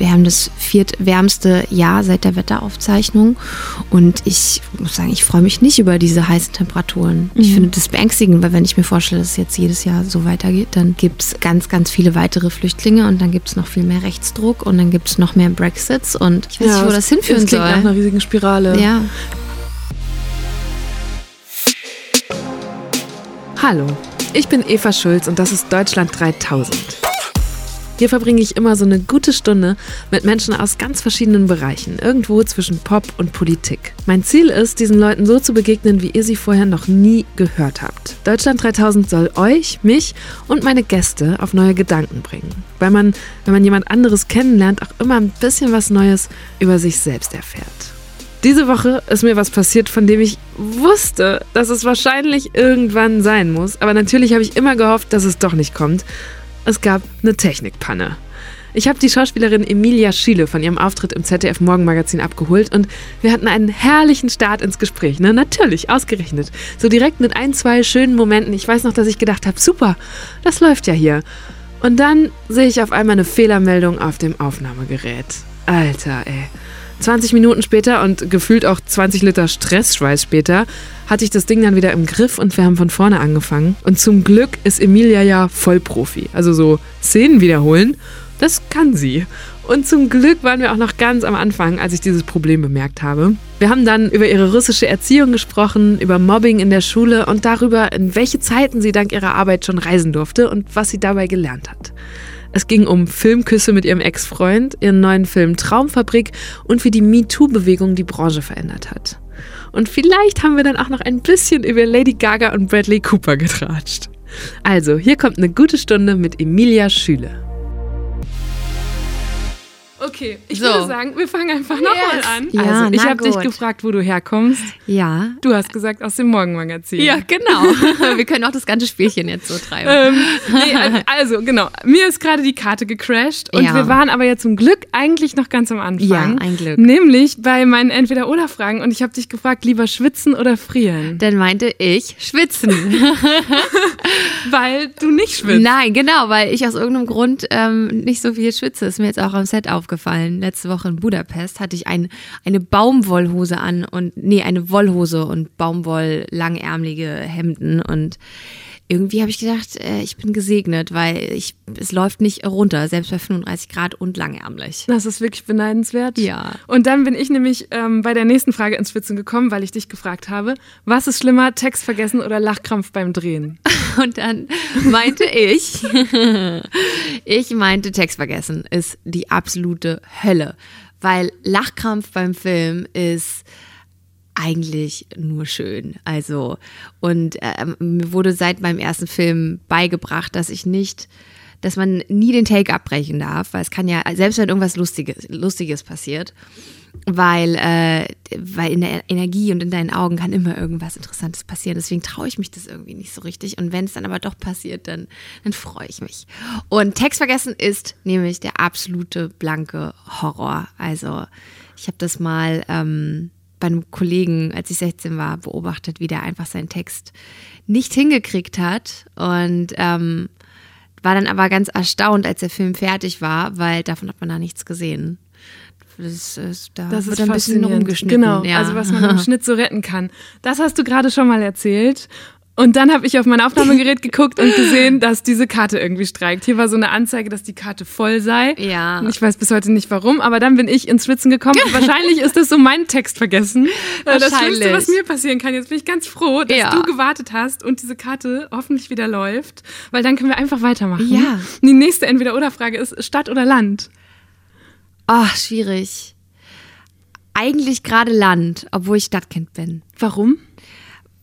wir haben das viertwärmste Jahr seit der Wetteraufzeichnung und ich muss sagen, ich freue mich nicht über diese heißen Temperaturen. Ich Mhm. finde das beängstigend, weil wenn ich mir vorstelle, dass es jetzt jedes Jahr so weitergeht, dann gibt es ganz, ganz viele weitere Flüchtlinge und dann gibt es noch viel mehr Rechtsdruck und dann gibt es noch mehr Brexits und ich weiß nicht, wo das hinführen das klingt nach soll. einer riesigen Spirale. Ja. Hallo, ich bin Eva Schulz und das ist Deutschland 3000. Hier verbringe ich immer so eine gute Stunde mit Menschen aus ganz verschiedenen Bereichen, irgendwo zwischen Pop und Politik. Mein Ziel ist, diesen Leuten so zu begegnen, wie ihr sie vorher noch nie gehört habt. Deutschland 3000 soll euch, mich und meine Gäste auf neue Gedanken bringen, weil man, wenn man jemand anderes kennenlernt, auch immer ein bisschen was Neues über sich selbst erfährt. Diese Woche ist mir was passiert, von dem ich wusste, dass es wahrscheinlich irgendwann sein muss. Aber natürlich habe ich immer gehofft, dass es doch nicht kommt. Es gab eine Technikpanne. Ich habe die Schauspielerin Emilia Schiele von ihrem Auftritt im ZDF Morgenmagazin abgeholt und wir hatten einen herrlichen Start ins Gespräch. Ne? Natürlich, ausgerechnet. So direkt mit ein, zwei schönen Momenten. Ich weiß noch, dass ich gedacht habe, super, das läuft ja hier. Und dann sehe ich auf einmal eine Fehlermeldung auf dem Aufnahmegerät. Alter, ey. 20 Minuten später und gefühlt auch 20 Liter Stressschweiß später hatte ich das Ding dann wieder im Griff und wir haben von vorne angefangen. Und zum Glück ist Emilia ja Vollprofi. Also so Szenen wiederholen, das kann sie. Und zum Glück waren wir auch noch ganz am Anfang, als ich dieses Problem bemerkt habe. Wir haben dann über ihre russische Erziehung gesprochen, über Mobbing in der Schule und darüber, in welche Zeiten sie dank ihrer Arbeit schon reisen durfte und was sie dabei gelernt hat. Es ging um Filmküsse mit ihrem Ex-Freund, ihren neuen Film Traumfabrik und wie die MeToo-Bewegung die Branche verändert hat. Und vielleicht haben wir dann auch noch ein bisschen über Lady Gaga und Bradley Cooper getratscht. Also, hier kommt eine gute Stunde mit Emilia Schüle. Okay, ich So. würde sagen, wir fangen einfach nochmal Yes. an. Ja, also, ich habe dich gefragt, wo du herkommst. Ja. Du hast gesagt aus dem Morgenmagazin. Ja, genau. Wir können auch das ganze Spielchen jetzt so treiben. Ähm, nee, al- also genau, mir ist gerade die Karte gecrashed und Ja. wir waren aber ja zum Glück eigentlich noch ganz am Anfang. Ja, ein Glück. Nämlich bei meinen Entweder-Oder-Fragen und ich habe dich gefragt, lieber schwitzen oder frieren, Dann meinte ich schwitzen. weil du nicht schwitzt. Nein, genau, weil ich aus irgendeinem Grund ähm, nicht so viel schwitze. Ist mir jetzt auch am Set aufgefallen. Letzte Woche in Budapest hatte ich ein, eine Baumwollhose an und nee, eine Wollhose und Baumwoll-langärmelige Hemden und irgendwie habe ich gedacht, äh, ich bin gesegnet, weil ich, es läuft nicht runter, selbst bei 35 Grad und langärmlich. Das ist wirklich beneidenswert. Ja. Und dann bin ich nämlich ähm, bei der nächsten Frage ins Schwitzen gekommen, weil ich dich gefragt habe, was ist schlimmer, Text vergessen oder Lachkrampf beim Drehen? Und dann meinte ich, ich meinte Text vergessen ist die absolute Hölle, weil Lachkrampf beim Film ist eigentlich nur schön. Also und ähm, mir wurde seit meinem ersten Film beigebracht, dass ich nicht dass man nie den Take abbrechen darf, weil es kann ja, selbst wenn irgendwas Lustiges, Lustiges passiert, weil, äh, weil in der Energie und in deinen Augen kann immer irgendwas Interessantes passieren. Deswegen traue ich mich das irgendwie nicht so richtig. Und wenn es dann aber doch passiert, dann, dann freue ich mich. Und Text vergessen ist nämlich der absolute blanke Horror. Also ich habe das mal ähm, bei einem Kollegen, als ich 16 war, beobachtet, wie der einfach seinen Text nicht hingekriegt hat. Und ähm, war dann aber ganz erstaunt, als der Film fertig war, weil davon hat man da nichts gesehen. Das ist, da Das wird ist ein bisschen rumgeschnitten. Genau, ja. also was man im Schnitt so retten kann. Das hast du gerade schon mal erzählt. Und dann habe ich auf mein Aufnahmegerät geguckt und gesehen, dass diese Karte irgendwie streikt. Hier war so eine Anzeige, dass die Karte voll sei. Ja. Und Ich weiß bis heute nicht warum, aber dann bin ich ins Schwitzen gekommen. Und wahrscheinlich ist das so mein Text vergessen. Das. Schlimmste, was mir passieren kann. Jetzt bin ich ganz froh, dass Ja. du gewartet hast und diese Karte hoffentlich wieder läuft, weil dann können wir einfach weitermachen. Ja. Und die nächste Entweder-Oder-Frage ist Stadt oder Land? Ach, schwierig. Eigentlich gerade Land, obwohl ich Stadtkind bin. Warum?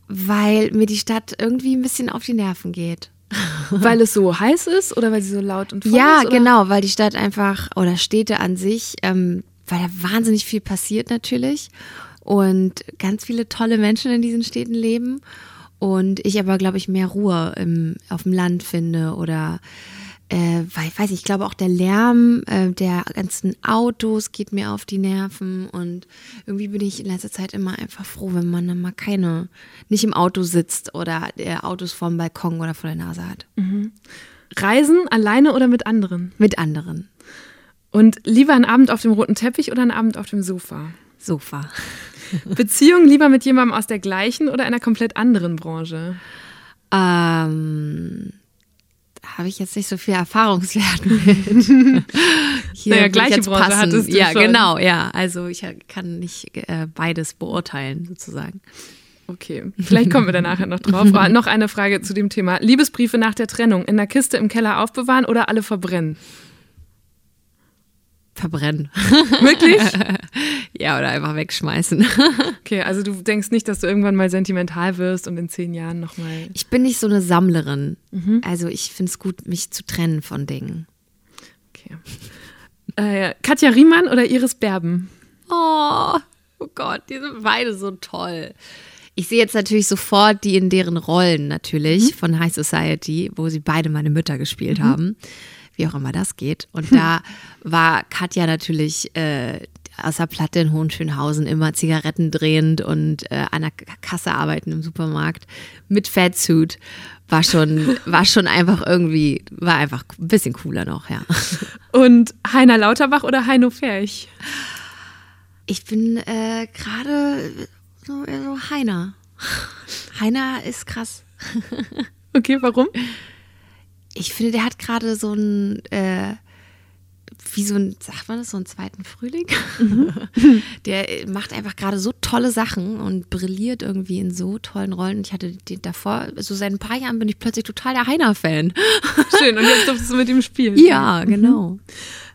Weil mir die Stadt irgendwie ein bisschen auf die Nerven geht. Weil es so heiß ist oder weil sie so laut und voll Ja, ist? Oder? genau, weil die Stadt einfach oder Städte an sich, ähm, weil da wahnsinnig viel passiert natürlich und ganz viele tolle Menschen in diesen Städten leben und ich aber, glaube ich, mehr Ruhe im, auf dem Land finde oder äh, weil, weiß ich, ich glaube auch der Lärm äh, der ganzen Autos geht mir auf die Nerven und irgendwie bin ich in letzter Zeit immer einfach froh, wenn man dann mal keine, nicht im Auto sitzt oder der Autos vorm Balkon oder vor der Nase hat. Reisen alleine oder mit anderen? Mit anderen. Und lieber ein Abend auf dem roten Teppich oder ein Abend auf dem Sofa? Sofa. Beziehung lieber mit jemandem aus der gleichen oder einer komplett anderen Branche? Ähm, habe ich jetzt nicht so viel Erfahrungswert mit. Hier naja, gleiche Branche passen. hattest du Ja, schon. genau, ja. Also ich kann nicht äh, beides beurteilen, sozusagen. Okay, vielleicht kommen wir da nachher noch drauf. Oh, noch eine Frage zu dem Thema. Liebesbriefe nach der Trennung in der Kiste im Keller aufbewahren oder alle verbrennen? Verbrennen. Wirklich? ja, oder einfach wegschmeißen. okay, also du denkst nicht, dass du irgendwann mal sentimental wirst und in zehn Jahren nochmal. Ich bin nicht so eine Sammlerin. Mhm. Also ich finde es gut, mich zu trennen von Dingen. Okay. Äh, Katja Riemann oder Iris Berben? Oh, oh Gott, die sind beide so toll. Ich sehe jetzt natürlich sofort die in deren Rollen natürlich mhm. von High Society, wo sie beide meine Mütter gespielt mhm. haben wie auch immer das geht. Und da war Katja natürlich äh, aus der Platte in Hohenschönhausen immer Zigaretten drehend und äh, an der Kasse arbeiten im Supermarkt mit Fatsuit. War schon, war schon einfach irgendwie, war einfach ein bisschen cooler noch, ja. Und Heiner Lauterbach oder Heino Ferch? Ich bin äh, gerade so, so Heiner. Heiner ist krass. Okay, warum? Ich finde, der hat gerade so ein, äh, wie so ein, sagt man das, so einen zweiten Frühling? Mhm. der macht einfach gerade so tolle Sachen und brilliert irgendwie in so tollen Rollen. Ich hatte den davor, so seit ein paar Jahren bin ich plötzlich total der Heiner-Fan. Schön, und jetzt durftest du mit ihm spielen. Ja, mhm. genau. Mhm.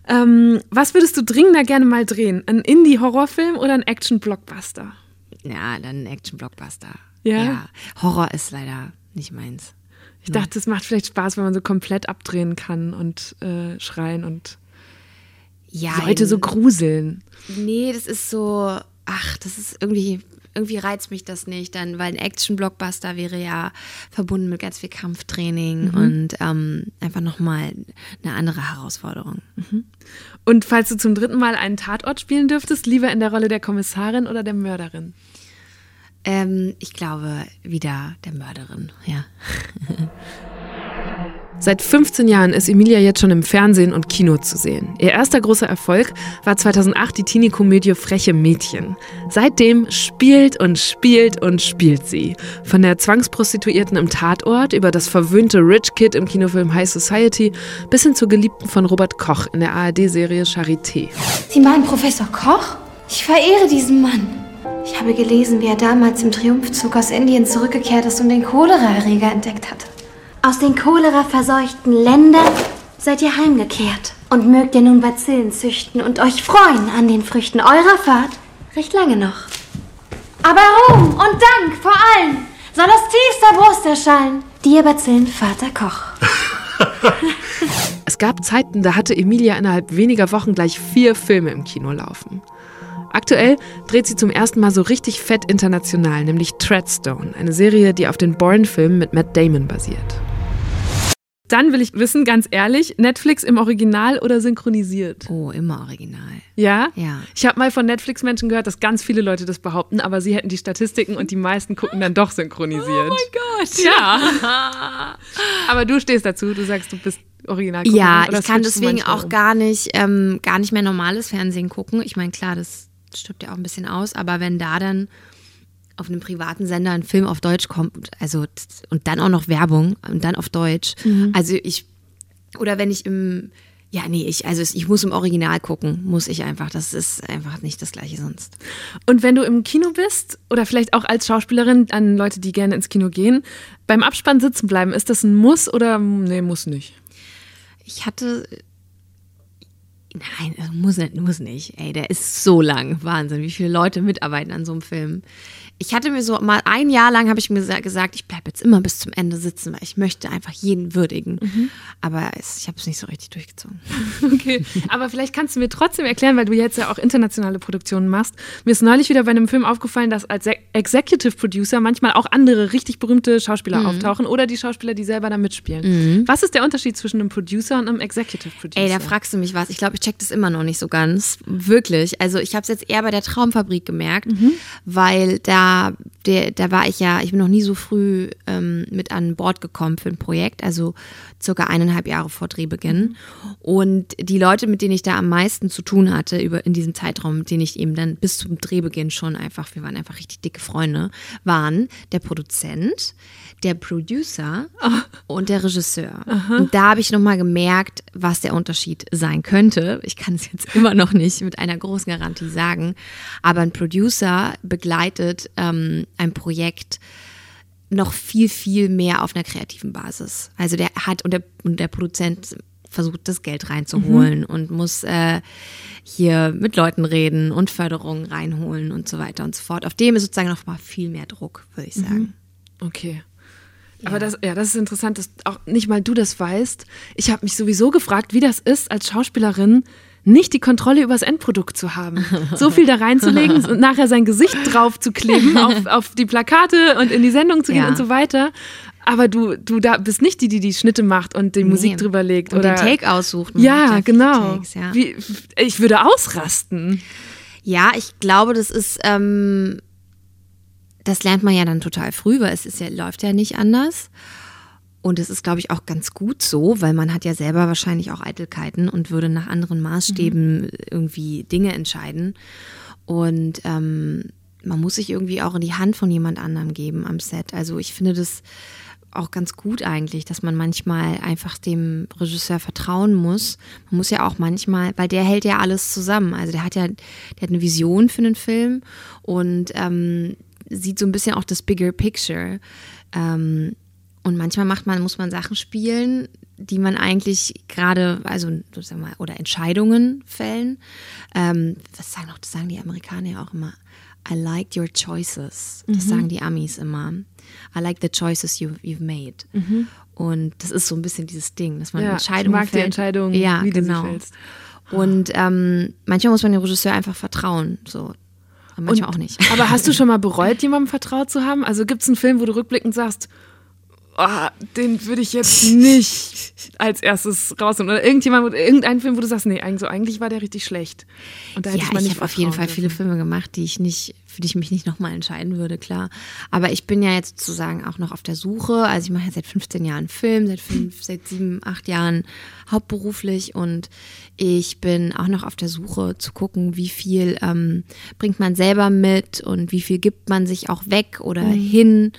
Ähm, was würdest du dringender gerne mal drehen? Ein Indie-Horrorfilm oder ein Action-Blockbuster? Ja, dann ein Action-Blockbuster. Ja? ja. Horror ist leider nicht meins. Ich dachte, es macht vielleicht Spaß, wenn man so komplett abdrehen kann und äh, schreien und ja, Leute so gruseln. Nee, das ist so, ach, das ist irgendwie, irgendwie reizt mich das nicht, dann, weil ein Action-Blockbuster wäre ja verbunden mit ganz viel Kampftraining mhm. und ähm, einfach nochmal eine andere Herausforderung. Mhm. Und falls du zum dritten Mal einen Tatort spielen dürftest, lieber in der Rolle der Kommissarin oder der Mörderin? Ähm, ich glaube, wieder der Mörderin, ja. Seit 15 Jahren ist Emilia jetzt schon im Fernsehen und Kino zu sehen. Ihr erster großer Erfolg war 2008 die Teenie-Komödie Freche Mädchen. Seitdem spielt und spielt und spielt sie. Von der Zwangsprostituierten im Tatort über das verwöhnte Rich Kid im Kinofilm High Society bis hin zur Geliebten von Robert Koch in der ARD-Serie Charité. Sie meinen Professor Koch? Ich verehre diesen Mann. Ich habe gelesen, wie er damals im Triumphzug aus Indien zurückgekehrt ist und den Choleraerreger entdeckt hatte. Aus den Cholera-verseuchten Ländern seid ihr heimgekehrt und mögt ihr nun Bazillen züchten und euch freuen an den Früchten eurer Fahrt recht lange noch. Aber Ruhm und Dank vor allem soll aus tiefster Brust erschallen, dir Bazillenvater Koch. es gab Zeiten, da hatte Emilia innerhalb weniger Wochen gleich vier Filme im Kino laufen. Aktuell dreht sie zum ersten Mal so richtig fett international, nämlich Treadstone, eine Serie, die auf den Bourne-Filmen mit Matt Damon basiert. Dann will ich wissen, ganz ehrlich, Netflix im Original oder synchronisiert? Oh, immer original. Ja? Ja. Ich habe mal von Netflix-Menschen gehört, dass ganz viele Leute das behaupten, aber sie hätten die Statistiken und die meisten gucken dann doch synchronisiert. Oh mein Gott. Ja. aber du stehst dazu, du sagst, du bist original gucken. Ja, ich kann deswegen auch gar nicht, ähm, gar nicht mehr normales Fernsehen gucken. Ich meine, klar, das stirbt ja auch ein bisschen aus, aber wenn da dann auf einem privaten Sender ein Film auf Deutsch kommt, also und dann auch noch Werbung und dann auf Deutsch, mhm. also ich oder wenn ich im ja, nee, ich, also ich muss im Original gucken, muss ich einfach. Das ist einfach nicht das gleiche sonst. Und wenn du im Kino bist oder vielleicht auch als Schauspielerin an Leute, die gerne ins Kino gehen, beim Abspann sitzen bleiben, ist das ein Muss oder nee, muss nicht? Ich hatte Nein, muss nicht, muss nicht. Ey, der ist so lang. Wahnsinn, wie viele Leute mitarbeiten an so einem Film ich hatte mir so mal ein Jahr lang habe ich mir gesagt, ich bleibe jetzt immer bis zum Ende sitzen, weil ich möchte einfach jeden würdigen. Mhm. Aber es, ich habe es nicht so richtig durchgezogen. Okay, aber vielleicht kannst du mir trotzdem erklären, weil du jetzt ja auch internationale Produktionen machst. Mir ist neulich wieder bei einem Film aufgefallen, dass als Executive Producer manchmal auch andere richtig berühmte Schauspieler mhm. auftauchen oder die Schauspieler, die selber da mitspielen. Mhm. Was ist der Unterschied zwischen einem Producer und einem Executive Producer? Ey, da fragst du mich was. Ich glaube, check das immer noch nicht so ganz. Wirklich. Also ich habe es jetzt eher bei der Traumfabrik gemerkt, weil da, der, da war ich ja, ich bin noch nie so früh ähm, mit an Bord gekommen für ein Projekt, also circa eineinhalb Jahre vor Drehbeginn. Und die Leute, mit denen ich da am meisten zu tun hatte, über in diesem Zeitraum, mit denen ich eben dann bis zum Drehbeginn schon einfach, wir waren einfach richtig dicke Freunde, waren der Produzent, der Producer und der Regisseur. Und da habe ich nochmal gemerkt, was der Unterschied sein könnte. Ich kann es jetzt immer noch nicht mit einer großen Garantie sagen, aber ein Producer begleitet ähm, ein Projekt noch viel, viel mehr auf einer kreativen Basis. Also der hat und der, und der Produzent versucht, das Geld reinzuholen und muss äh, hier mit Leuten reden und Förderungen reinholen und so weiter und so fort. Auf dem ist sozusagen noch mal viel mehr Druck, würde ich sagen. Okay. Aber das, ja, das ist interessant, dass auch nicht mal du das weißt. Ich habe mich sowieso gefragt, wie das ist, als Schauspielerin nicht die Kontrolle über das Endprodukt zu haben. So viel da reinzulegen und nachher sein Gesicht drauf zu kleben auf, auf die Plakate und in die Sendung zu gehen Ja. und so weiter. Aber du, du da bist nicht die, die die Schnitte macht und die Musik drüber legt. Und oder den Take aussucht. Man Ja, genau. Takes, ja. Wie, ich würde ausrasten. Ja, ich glaube, das ist, ähm, das lernt man ja dann total früh, weil es ist ja, läuft ja nicht anders. Und es ist, glaube ich, auch ganz gut so, weil man hat ja selber wahrscheinlich auch Eitelkeiten und würde nach anderen Maßstäben irgendwie Dinge entscheiden. Und ähm, man muss sich irgendwie auch in die Hand von jemand anderem geben am Set. Also ich finde das auch ganz gut eigentlich, dass man manchmal einfach dem Regisseur vertrauen muss. Man muss ja auch manchmal, weil der hält ja alles zusammen. Also der hat ja, der hat eine Vision für einen Film und ähm, sieht so ein bisschen auch das Bigger Picture. Ähm, und manchmal macht man, muss man Sachen spielen, die man eigentlich gerade, also sagen wir mal, oder Entscheidungen fällen. Ähm, was sagen noch, das sagen die Amerikaner ja auch immer. I like your choices. Das sagen die Amis immer. I like the choices you, you've made. Und das ist so ein bisschen dieses Ding, dass man Ja, Entscheidungen ich mag die. Entscheidungen, ja, wie du sie genau. fällst. Und ähm, manchmal muss man dem Regisseur einfach vertrauen. So. Und manchmal auch nicht. Aber hast du schon mal bereut, jemandem vertraut zu haben? Also gibt es einen Film, wo du rückblickend sagst, oh, den würde ich jetzt nicht als erstes rausnehmen? Oder irgendjemand, irgendein Film, wo du sagst, nee, eigentlich, so, eigentlich war der richtig schlecht. Und da hätte Ja, ich ich habe auf jeden Fall vertrauen viele dürfen. Filme gemacht, die ich nicht, für die ich mich nicht nochmal entscheiden würde, klar. Aber ich bin ja jetzt sozusagen auch noch auf der Suche. Also ich mache ja seit 15 Jahren Film, seit fünf, seit sieben, acht Jahren hauptberuflich und ich bin auch noch auf der Suche zu gucken, wie viel ähm, bringt man selber mit und wie viel gibt man sich auch weg oder hin,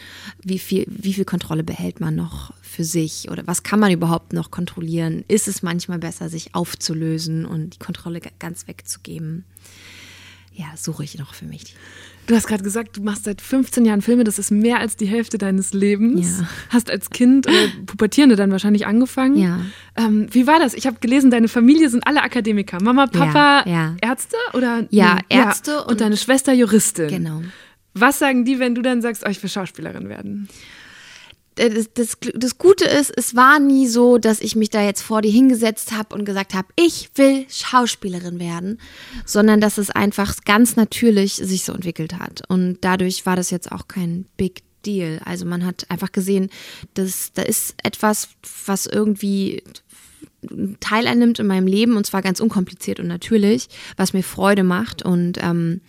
wie viel, wie viel Kontrolle behält man noch für sich oder was kann man überhaupt noch kontrollieren? Ist es manchmal besser, sich aufzulösen und die Kontrolle ga- ganz wegzugeben? Ja, suche ich noch für mich. Du hast gerade gesagt, du machst seit 15 Jahren Filme, das ist mehr als die Hälfte deines Lebens. Ja. Hast als Kind oder Pubertierende dann wahrscheinlich angefangen. Ja. Ähm, wie war das? Ich habe gelesen, deine Familie sind alle Akademiker. Mama, Papa, ja. Ärzte oder? Ja, Nee, Ärzte und, und- deine Schwester Juristin. Genau. Was sagen die, wenn du dann sagst, oh, ich will Schauspielerin werden? Äh, das, das, das Gute ist, es war nie so, dass ich mich da jetzt vor die hingesetzt habe und gesagt habe, ich will Schauspielerin werden, sondern dass es einfach ganz natürlich sich so entwickelt hat. Und dadurch war das jetzt auch kein Big Deal. Also man hat einfach gesehen, dass da ist etwas, was irgendwie Teil einnimmt in meinem Leben und zwar ganz unkompliziert und natürlich, was mir Freude macht und ähm,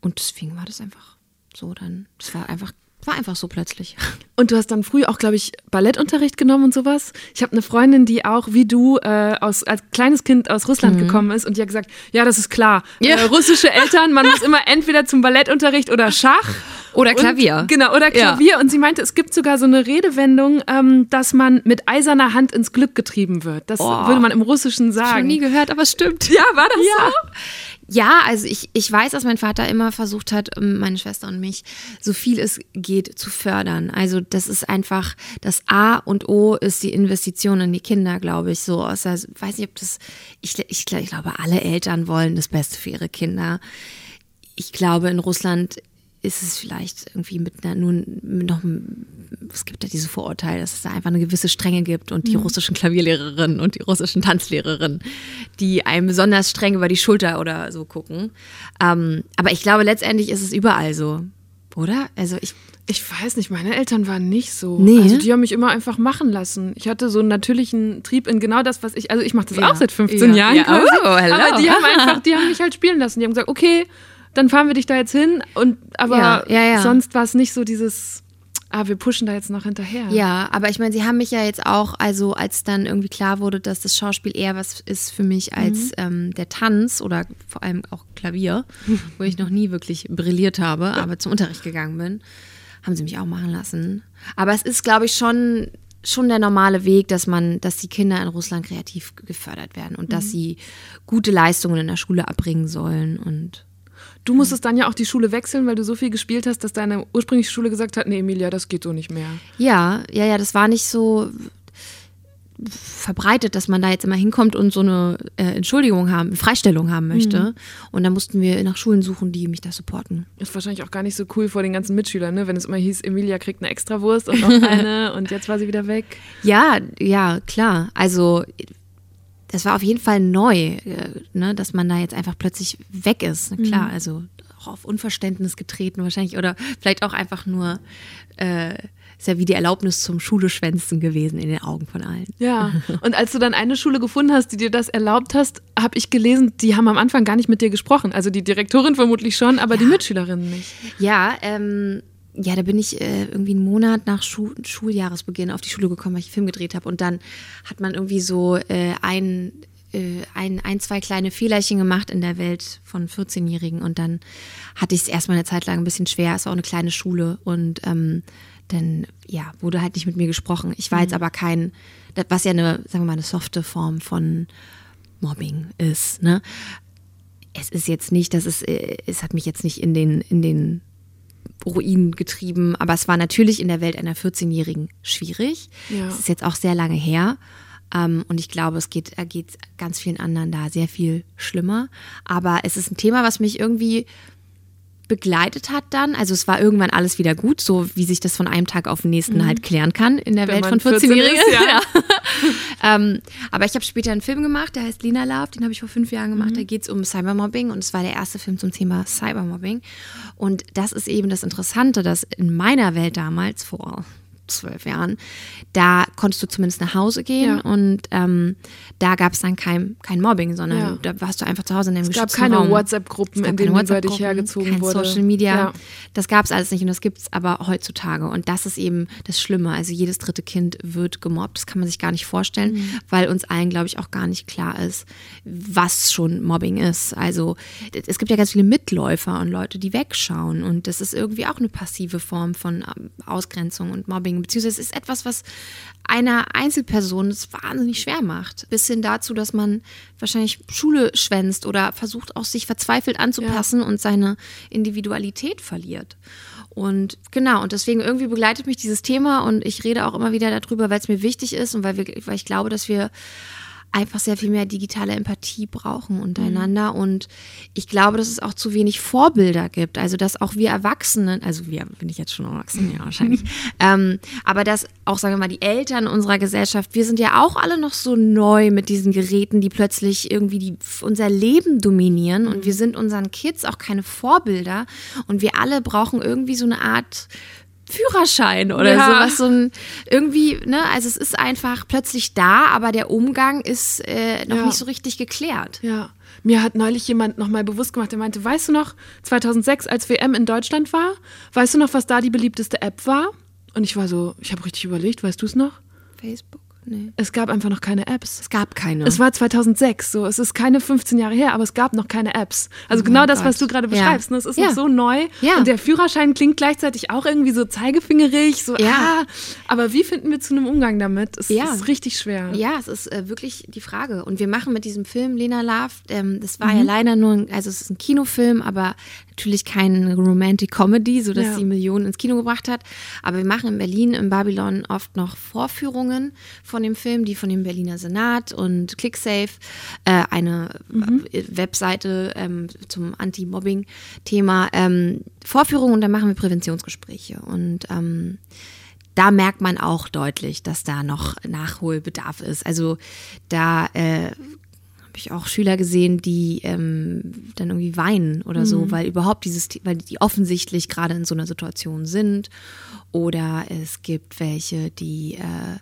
und deswegen war das einfach so dann. Es war einfach war einfach so plötzlich. Und du hast dann früh auch, glaube ich, Ballettunterricht genommen und sowas. Ich habe eine Freundin, die auch wie du äh, aus, als kleines Kind aus Russland gekommen ist und die hat gesagt, ja, das ist klar. Mhm. Ja. Äh, russische Eltern, man muss immer entweder zum Ballettunterricht oder Schach. Oder Klavier. Und, genau, oder Ja. Klavier. Und sie meinte, es gibt sogar so eine Redewendung, ähm, dass man mit eiserner Hand ins Glück getrieben wird. Das Oh. würde man im Russischen sagen. nie gehört, aber es stimmt. ja, war das so? Ja, also ich, ich weiß, dass mein Vater immer versucht hat, ähm, meine Schwester und mich, so viel es geht, zu fördern. Also das ist einfach, das A und O ist die Investition in die Kinder, glaube ich. So, außer, weiß nicht, ob das, ich, ich, ich glaube, alle Eltern wollen das Beste für ihre Kinder. Ich glaube, in Russland ist es vielleicht irgendwie mit einer, mit noch, es gibt ja diese Vorurteile, dass es da einfach eine gewisse Strenge gibt und die russischen Klavierlehrerinnen und die russischen Tanzlehrerinnen, die einem besonders streng über die Schulter oder so gucken. Ähm, aber ich glaube, letztendlich ist es überall so, oder? Also ich, Ich weiß nicht, meine Eltern waren nicht so. Nee. Also die haben mich immer einfach machen lassen. Ich hatte so einen natürlichen Trieb in genau das, was ich. Also ich mache das Ja. auch seit 15 Ja. Jahren. Ja. quasi. Oh, hello. aber die haben einfach, die haben mich halt spielen lassen. Die haben gesagt, okay, dann fahren wir dich da jetzt hin. Und aber Ja, ja, sonst war es nicht so dieses, ah, wir pushen da jetzt noch hinterher. Ja, aber ich meine, sie haben mich ja jetzt auch, also als dann irgendwie klar wurde, dass das Schauspiel eher was ist für mich als ähm, der Tanz oder vor allem auch Klavier, wo ich noch nie wirklich brilliert habe, aber zum Unterricht gegangen bin, haben sie mich auch machen lassen. Aber es ist, glaube ich, schon schon der normale Weg, dass man, dass die Kinder in Russland kreativ gefördert werden und dass sie gute Leistungen in der Schule abbringen sollen und Du musstest dann ja auch die Schule wechseln, weil du so viel gespielt hast, dass deine ursprüngliche Schule gesagt hat, nee, Emilia, das geht so nicht mehr. Ja, ja, ja, das war nicht so verbreitet, dass man da jetzt immer hinkommt und so eine äh, Entschuldigung haben, Freistellung haben möchte. Und dann mussten wir nach Schulen suchen, die mich da supporten. Ist wahrscheinlich auch gar nicht so cool vor den ganzen Mitschülern, ne? wenn es immer hieß, Emilia kriegt eine Extrawurst und noch eine und jetzt war sie wieder weg. Ja, ja, klar. Also das war auf jeden Fall neu, äh, ne, dass man da jetzt einfach plötzlich weg ist. Klar, also auch auf Unverständnis getreten wahrscheinlich oder vielleicht auch einfach nur äh, ist ja wie die Erlaubnis zum Schuleschwänzen gewesen in den Augen von allen. Ja, und als du dann eine Schule gefunden hast, die dir das erlaubt hast, habe ich gelesen, die haben am Anfang gar nicht mit dir gesprochen. Also die Direktorin vermutlich schon, aber die Mitschülerinnen nicht. Ja, ähm, ja, da bin ich äh, irgendwie einen Monat nach Schu Schuljahresbeginn auf die Schule gekommen, weil ich einen Film gedreht habe. Und dann hat man irgendwie so äh, ein, äh, ein, ein, zwei kleine Fehlerchen gemacht in der Welt von 14-Jährigen. Und dann hatte ich es erstmal eine Zeit lang ein bisschen schwer. Es war auch eine kleine Schule. Und ähm, dann, ja, wurde halt nicht mit mir gesprochen. Ich war jetzt aber kein, was ja eine, sagen wir mal, eine softe Form von Mobbing ist, ne? Es ist jetzt nicht, dass es, äh, es hat mich jetzt nicht in den, in den Ruin getrieben. Aber es war natürlich in der Welt einer 14-Jährigen schwierig. Ja. Es ist jetzt auch sehr lange her. Ähm, und ich glaube, es geht, äh, geht ganz vielen anderen da sehr viel schlimmer. Aber es ist ein Thema, was mich irgendwie begleitet hat dann. Also es war irgendwann alles wieder gut, so wie sich das von einem Tag auf den nächsten halt klären kann in der Mhm. Wenn Welt von 14 14-Jährigen. ist, ja. ähm, aber ich habe später einen Film gemacht, der heißt Lina Love, den habe ich vor fünf Jahren gemacht. Da geht es um Cybermobbing und es war der erste Film zum Thema Cybermobbing. Und das ist eben das Interessante, dass in meiner Welt damals, vor zwölf Jahren, da konntest du zumindest nach Hause gehen Ja. und ähm, da gab es dann kein, kein Mobbing, sondern Ja. da warst du einfach zu Hause in deinem Es gab keine. WhatsApp-Gruppen, in denen über dich hergezogen kein wurde. Social Media. Ja. Das gab es alles nicht und das gibt es aber heutzutage. Und das ist eben das Schlimme. Also jedes dritte Kind wird gemobbt. Das kann man sich gar nicht vorstellen, Mhm. weil uns allen, glaube ich, auch gar nicht klar ist, was schon Mobbing ist. Also es gibt ja ganz viele Mitläufer und Leute, die wegschauen. Und das ist irgendwie auch eine passive Form von ähm, Ausgrenzung und Mobbing. Beziehungsweise es ist etwas, was einer Einzelperson es wahnsinnig schwer macht. Bis hin dazu, dass man wahrscheinlich Schule schwänzt oder versucht auch sich verzweifelt anzupassen und seine Individualität verliert. Und genau, und deswegen irgendwie begleitet mich dieses Thema und ich rede auch immer wieder darüber, weil es mir wichtig ist und weil, wir, weil ich glaube, dass wir einfach sehr viel mehr digitale Empathie brauchen untereinander. Und ich glaube, dass es auch zu wenig Vorbilder gibt. Also, dass auch wir Erwachsenen, also wir bin ich jetzt schon erwachsen, ja, wahrscheinlich, ähm, aber dass auch, sagen wir mal, die Eltern unserer Gesellschaft, wir sind ja auch alle noch so neu mit diesen Geräten, die plötzlich irgendwie die, unser Leben dominieren. Und wir sind unseren Kids auch keine Vorbilder. Und wir alle brauchen irgendwie so eine Art Führerschein oder Ja. sowas. So ein, irgendwie, ne, also es ist einfach plötzlich da, aber der Umgang ist äh, noch Ja. nicht so richtig geklärt. Ja. Mir hat neulich jemand nochmal bewusst gemacht, der meinte, weißt du noch, 2006, als WM in Deutschland war, weißt du noch, was da die beliebteste App war? Und ich war so, ich habe richtig überlegt, weißt du es noch? Facebook? Nee. Es gab einfach noch keine Apps. Es gab keine. Es war 2006, so es ist keine 15 Jahre her, aber es gab noch keine Apps. Also genau das, was Oh Gott. du gerade Ja. beschreibst, ne? es ist Ja. noch so neu Ja. und der Führerschein klingt gleichzeitig auch irgendwie so zeigefingerig, so Ja. ah, aber wie finden wir zu einem Umgang damit? Es Ja. ist richtig schwer. Ja, es ist äh, wirklich die Frage. Und wir machen mit diesem Film Lena Love, ähm, das war ja leider nur, ein, also es ist ein Kinofilm, aber natürlich keine Romantic Comedy, sodass Ja. sie Millionen ins Kino gebracht hat. Aber wir machen in Berlin, im Babylon oft noch Vorführungen von dem Film, die von dem Berliner Senat und ClickSafe, äh, eine äh, Webseite ähm, zum Anti-Mobbing-Thema, ähm, Vorführungen und dann machen wir Präventionsgespräche. Und ähm, da merkt man auch deutlich, dass da noch Nachholbedarf ist. Also da äh, habe ich auch Schüler gesehen, die ähm, dann irgendwie weinen oder so, weil überhaupt dieses, weil die offensichtlich gerade in so einer Situation sind. Oder es gibt welche, die äh,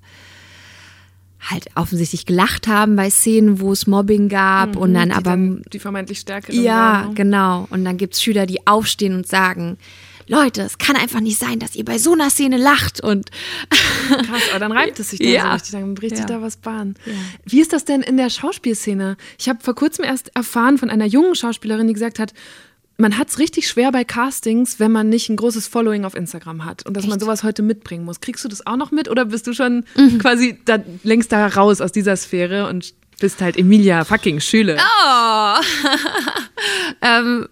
halt offensichtlich gelacht haben bei Szenen, wo es Mobbing gab und dann Die aber dann die vermeintlich stärkere. ja, waren, ne? genau. Und dann gibt es Schüler, die aufstehen und sagen, Leute, es kann einfach nicht sein, dass ihr bei so einer Szene lacht und Krass, aber dann reibt es sich da Ja. so richtig, dann bricht sich Ja. da was Bahn. Wie ist das denn in der Schauspielszene? Ich habe vor kurzem erst erfahren von einer jungen Schauspielerin, die gesagt hat, man hat es richtig schwer bei Castings, wenn man nicht ein großes Following auf Instagram hat und dass man sowas heute mitbringen muss. Kriegst du das auch noch mit oder bist du schon Mhm. quasi da, längst da raus aus dieser Sphäre und bist halt Emilia fucking Schüle? Oh. ähm,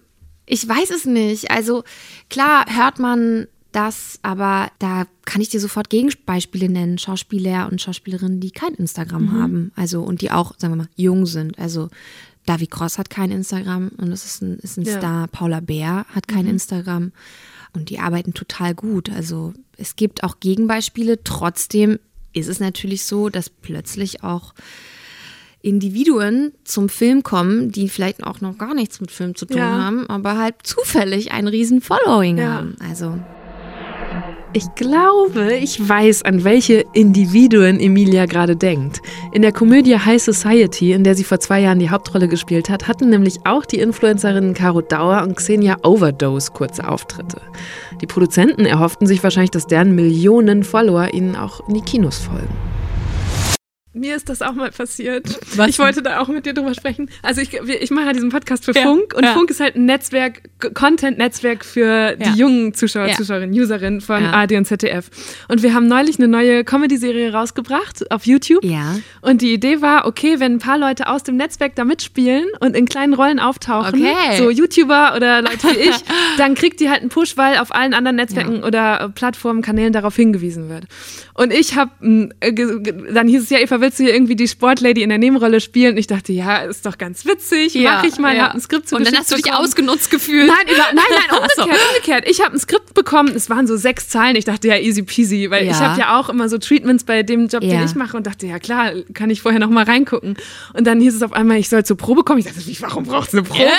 ich weiß es nicht. Also klar hört man das, aber da kann ich dir sofort Gegenbeispiele nennen. Schauspieler und Schauspielerinnen, die kein Instagram haben. Also und die auch, sagen wir mal, jung sind. Also David Cross hat kein Instagram und das ist ein, ist ein Ja. Star. Paula Bär hat kein Instagram. Und die arbeiten total gut. Also es gibt auch Gegenbeispiele. Trotzdem ist es natürlich so, dass plötzlich auch Individuen zum Film kommen, die vielleicht auch noch gar nichts mit Film zu tun Ja. haben, aber halt zufällig ein riesen Following Ja. haben. Also Ich glaube, ich weiß, an welche Individuen Emilia gerade denkt. In der Komödie High Society, in der sie vor zwei Jahren die Hauptrolle gespielt hat, hatten nämlich auch die Influencerinnen Caro Dauer und Xenia Overdose kurze Auftritte. Die Produzenten erhofften sich wahrscheinlich, dass deren Millionen Follower ihnen auch in die Kinos folgen. Mir ist das auch mal passiert. Was ich wollte da auch mit dir drüber sprechen. Also ich, ich mache ja diesen Podcast für Ja, Funk und ja. Funk ist halt ein Netzwerk, Content-Netzwerk für die Ja. jungen Zuschauer. Zuschauerinnen, Userinnen von. ARD und ZDF. Und wir haben neulich eine neue Comedy-Serie rausgebracht auf YouTube. ja. Und die Idee war, okay, wenn ein paar Leute aus dem Netzwerk da mitspielen und in kleinen Rollen auftauchen, Okay. so YouTuber oder Leute wie ich, dann kriegt die halt einen Push, weil auf allen anderen Netzwerken oder äh, Plattformen, Kanälen darauf hingewiesen wird. Und ich habe, dann hieß es ja, Eva, willst du hier irgendwie die Sportlady in der Nebenrolle spielen? Und ich dachte, ja, ist doch ganz witzig, mach ich mal, hab ein Skript Und dann hast du dich bekommen. ausgenutzt gefühlt. Nein, über, nein, nein, Ach so. umgekehrt, umgekehrt. Ich habe ein Skript bekommen, es waren so sechs Zeilen. Ich dachte, ja, easy peasy, weil Ja. ich habe ja auch immer so Treatments bei dem Job, den Ja. ich mache und dachte, ja klar, kann ich vorher noch mal reingucken. Und dann hieß es auf einmal, ich soll zur Probe kommen. Ich dachte, warum braucht es eine Probe?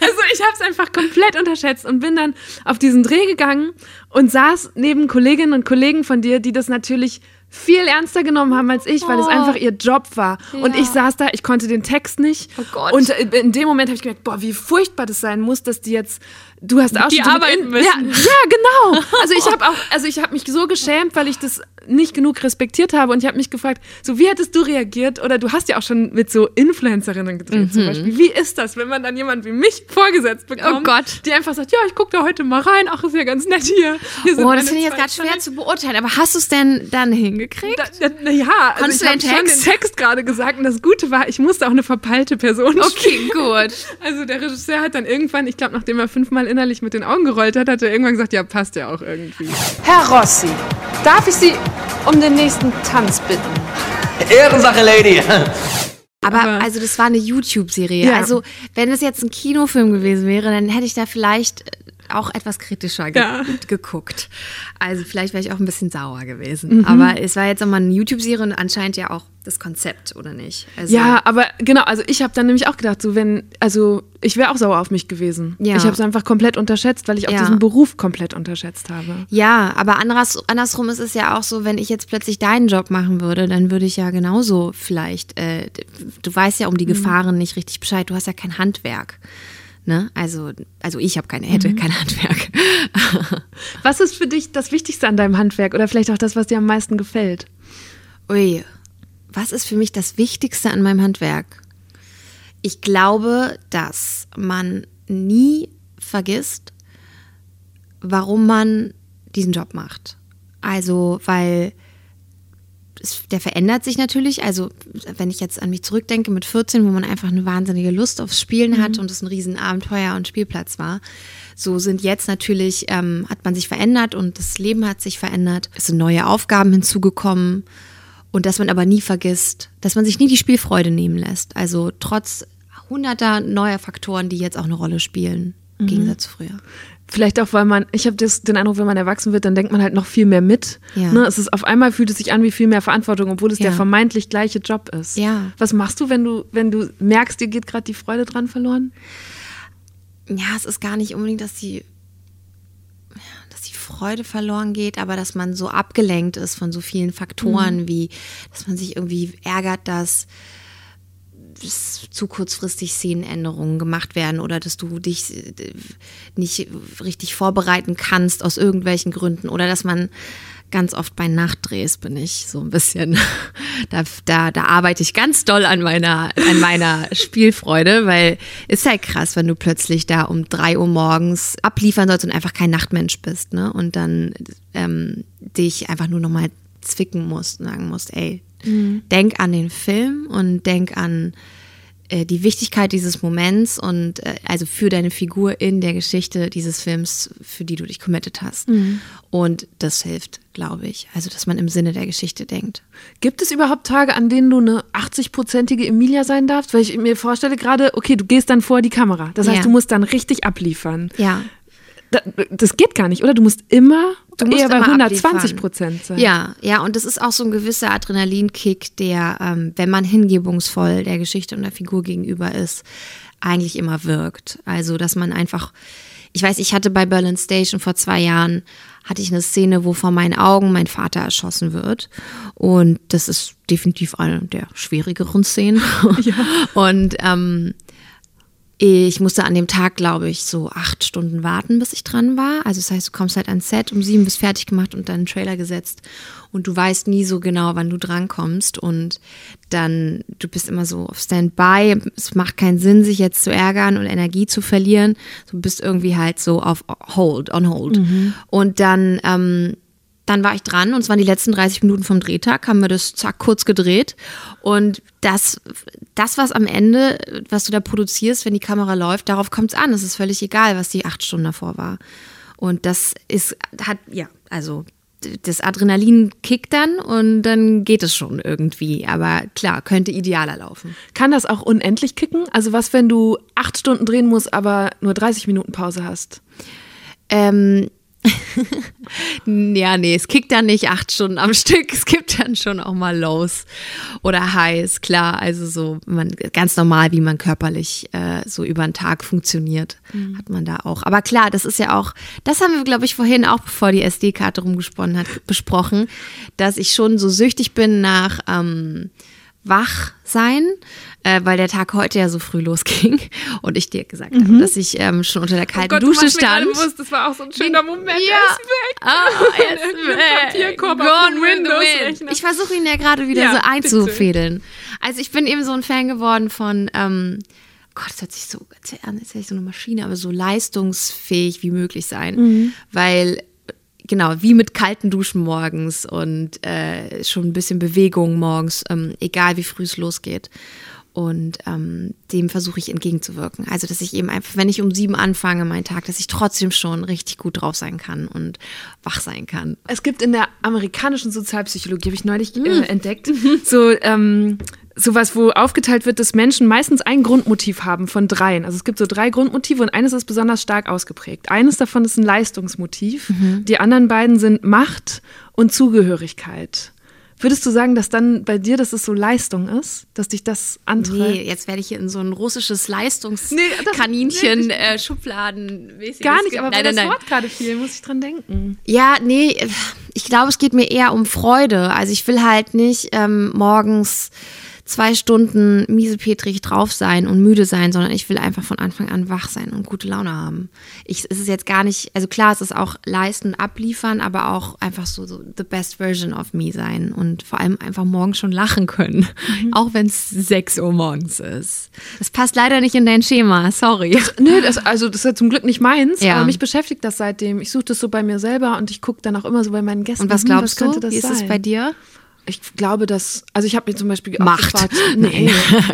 Also ich habe es einfach komplett unterschätzt und bin dann auf diesen Dreh gegangen und saß neben Kolleginnen und Kollegen von dir, die das natürlich viel ernster genommen haben als ich, weil es Oh. einfach ihr Job war. Und ich saß da, ich konnte den Text nicht. Oh Gott. Und in dem Moment habe ich gemerkt, boah, wie furchtbar das sein muss, dass die jetzt, du hast auch Die schon arbeiten in- müssen. Ja, ja, genau. Also ich habe auch, also ich habe mich so geschämt, weil ich das nicht genug respektiert habe und ich habe mich gefragt, so wie hättest du reagiert? Oder du hast ja auch schon mit so Influencerinnen gedreht Mhm. zum Beispiel. Wie ist das, wenn man dann jemanden wie mich vorgesetzt bekommt, Oh Gott. die einfach sagt, ja, ich gucke da heute mal rein, ach, ist ja ganz nett hier. hier Oh, das finde ich jetzt gerade schwer zu beurteilen. Aber hast du es denn dann hingekriegt? Da, da, na ja, also Konntest ich habe den schon Text? den Text gerade gesagt und das Gute war, ich musste auch eine verpeilte Person okay, gut. Also der Regisseur hat dann irgendwann, ich glaube, nachdem er fünfmal innerlich mit den Augen gerollt hat, hat er irgendwann gesagt, ja, passt ja auch irgendwie. Herr Rossi, darf ich Sie um den nächsten Tanz bitten? Ehrensache, Lady. Aber, Aber- also das war eine YouTube-Serie. Ja. Also wenn es jetzt ein Kinofilm gewesen wäre, dann hätte ich da vielleicht auch etwas kritischer ge Ja. geguckt. Also vielleicht wäre ich auch ein bisschen sauer gewesen. Aber es war jetzt nochmal eine YouTube-Serie und anscheinend ja auch das Konzept, oder nicht? Also, Ja, aber genau, also ich habe dann nämlich auch gedacht, so wenn, also ich wäre auch sauer auf mich gewesen. Ja. Ich habe es einfach komplett unterschätzt, weil ich auch Ja. diesen Beruf komplett unterschätzt habe. Ja, aber anders, andersrum ist es ja auch so, wenn ich jetzt plötzlich deinen Job machen würde, dann würde ich ja genauso vielleicht, äh, du weißt ja um die Gefahren nicht richtig Bescheid, du hast ja kein Handwerk. Ne? Also, also ich habe keine, hätte kein Handwerk. Was ist für dich das Wichtigste an deinem Handwerk oder vielleicht auch das, was dir am meisten gefällt? Ui, was ist für mich das Wichtigste an meinem Handwerk? Ich glaube, dass man nie vergisst, warum man diesen Job macht. Also, weil der verändert sich natürlich. Also, wenn ich jetzt an mich zurückdenke mit 14, wo man einfach eine wahnsinnige Lust aufs Spielen hatte und es ein riesen Abenteuer und Spielplatz war, so sind jetzt natürlich, ähm, hat man sich verändert und das Leben hat sich verändert. Es sind neue Aufgaben hinzugekommen und dass man aber nie vergisst, dass man sich nie die Spielfreude nehmen lässt. Also trotz hunderter neuer Faktoren, die jetzt auch eine Rolle spielen. im Gegensatz zu früher. Vielleicht auch, weil man, ich habe den Eindruck, wenn man erwachsen wird, dann denkt man halt noch viel mehr mit. Ja. Ne? Es ist auf einmal fühlt es sich an wie viel mehr Verantwortung, obwohl es Ja. der vermeintlich gleiche Job ist. Ja. Was machst du, wenn du, wenn du merkst, dir geht gerade die Freude dran verloren? ja, es ist gar nicht unbedingt, dass die, dass die Freude verloren geht, aber dass man so abgelenkt ist von so vielen Faktoren, wie, dass man sich irgendwie ärgert, dass zu kurzfristig Szenenänderungen gemacht werden oder dass du dich äh, nicht richtig vorbereiten kannst aus irgendwelchen Gründen oder dass man ganz oft bei Nachtdrehs bin ich so ein bisschen, da, da, da arbeite ich ganz doll an meiner, an meiner Spielfreude, weil ist halt krass, wenn du plötzlich da um drei Uhr morgens abliefern sollst und einfach kein Nachtmensch bist, ne? Und dann ähm, dich einfach nur nochmal zwicken musst und sagen musst, ey, denk an den Film und denk an äh, die Wichtigkeit dieses Moments und äh, also für deine Figur in der Geschichte dieses Films, für die du dich committed hast. Und das hilft, glaube ich. Also, dass man im Sinne der Geschichte denkt. Gibt es überhaupt Tage, an denen du eine 80-prozentige Emilia sein darfst? Weil ich mir vorstelle gerade, okay, du gehst dann vor die Kamera. Das heißt, Ja. du musst dann richtig abliefern. Ja. Da, das geht gar nicht, oder? Du musst immer Du musst eher bei immer 120 abliefern. Prozent sein. Ja, ja, und das ist auch so ein gewisser Adrenalinkick, der, ähm, wenn man hingebungsvoll der Geschichte und der Figur gegenüber ist, eigentlich immer wirkt. Also, dass man einfach, ich weiß, ich hatte bei Berlin Station vor zwei Jahren, hatte ich eine Szene, wo vor meinen Augen mein Vater erschossen wird. Und das ist definitiv eine der schwierigeren Szenen. Und ähm, ich musste an dem Tag, glaube ich, so acht Stunden warten, bis ich dran war. Also das heißt, du kommst halt ans Set, um sieben bist fertig gemacht und dann einen Trailer gesetzt. Und du weißt nie so genau, wann du drankommst. Und dann, du bist immer so auf Standby. Es macht keinen Sinn, sich jetzt zu ärgern und Energie zu verlieren. Du bist irgendwie halt so auf Hold, on Hold. Und dann ähm, dann war ich dran und es waren die letzten 30 Minuten vom Drehtag, haben wir das zack kurz gedreht. Und das, das, was am Ende, was du da produzierst, wenn die Kamera läuft, darauf kommt es an. Es ist völlig egal, was die acht Stunden davor war. Und das ist, hat, ja, also das Adrenalin kickt dann und dann geht es schon irgendwie. Aber klar, könnte idealer laufen. Kann das auch unendlich kicken? Also was, wenn du acht Stunden drehen musst, aber nur 30 Minuten Pause hast? Ähm, ja, nee, es kickt dann nicht acht Stunden am Stück. Es gibt dann schon auch mal Lows oder Highs, klar. Also so man, ganz normal, wie man körperlich äh, so über den Tag funktioniert, hat man da auch. Aber klar, das ist ja auch, das haben wir, glaube ich, vorhin auch, bevor die SD-Karte rumgesponnen hat, besprochen, dass ich schon so süchtig bin nach ähm, wach sein, äh, weil der Tag heute ja so früh losging und ich dir gesagt habe, dass ich ähm, schon unter der kalten Dusche stand. das war auch so ein schöner Moment. Ja. Er ist weg. Papierkorb auf Gone den with the Windows-Rechner. wind. Ich versuche ihn ja gerade wieder Ja, so bitte. einzufädeln. Also ich bin eben so ein Fan geworden von, ähm, Gott, das hört sich so, als wäre ich so eine Maschine, aber so leistungsfähig wie möglich sein. Mhm. Weil, genau, wie mit kalten Duschen morgens und äh, schon ein bisschen Bewegung morgens, ähm, egal wie früh es losgeht. Und ähm, dem versuche ich entgegenzuwirken. Also, dass ich eben einfach, wenn ich um sieben anfange, meinen Tag, dass ich trotzdem schon richtig gut drauf sein kann und wach sein kann. Es gibt in der amerikanischen Sozialpsychologie, habe ich neulich äh, entdeckt, so ähm, sowas, wo aufgeteilt wird, dass Menschen meistens ein Grundmotiv haben von dreien. Also es gibt so drei Grundmotive und eines ist besonders stark ausgeprägt. Eines davon ist ein Leistungsmotiv. Die anderen beiden sind Macht und Zugehörigkeit. Würdest du sagen, dass dann bei dir, dass es so Leistung ist, dass dich das antreibt? Nee, jetzt werde ich hier in so ein russisches Nee, das- Leistungskaninchen, nee, äh, Schubladen. Gar nicht, aber nein, weil nein, das nein. Wort gerade fiel, muss ich dran denken. Ja, nee, ich glaube, es geht mir eher um Freude. Also ich will halt nicht ähm, morgens zwei Stunden miesepetrig drauf sein und müde sein, sondern ich will einfach von Anfang an wach sein und gute Laune haben. Ich, es ist jetzt gar nicht, also klar, es ist auch leisten, abliefern, aber auch einfach so, so the best version of me sein und vor allem einfach morgens schon lachen können, auch wenn es 6 Uhr morgens ist. Das passt leider nicht in dein Schema, sorry. Nö, das, also das ist ja zum Glück nicht meins, Ja. aber mich beschäftigt das seitdem. Ich suche das so bei mir selber und ich gucke dann auch immer so bei meinen Gästen. Und was hm, glaubst könnte du? Das Wie ist es bei dir? Ich glaube, dass, also ich habe mir zum Beispiel auch Macht. gefragt, nee,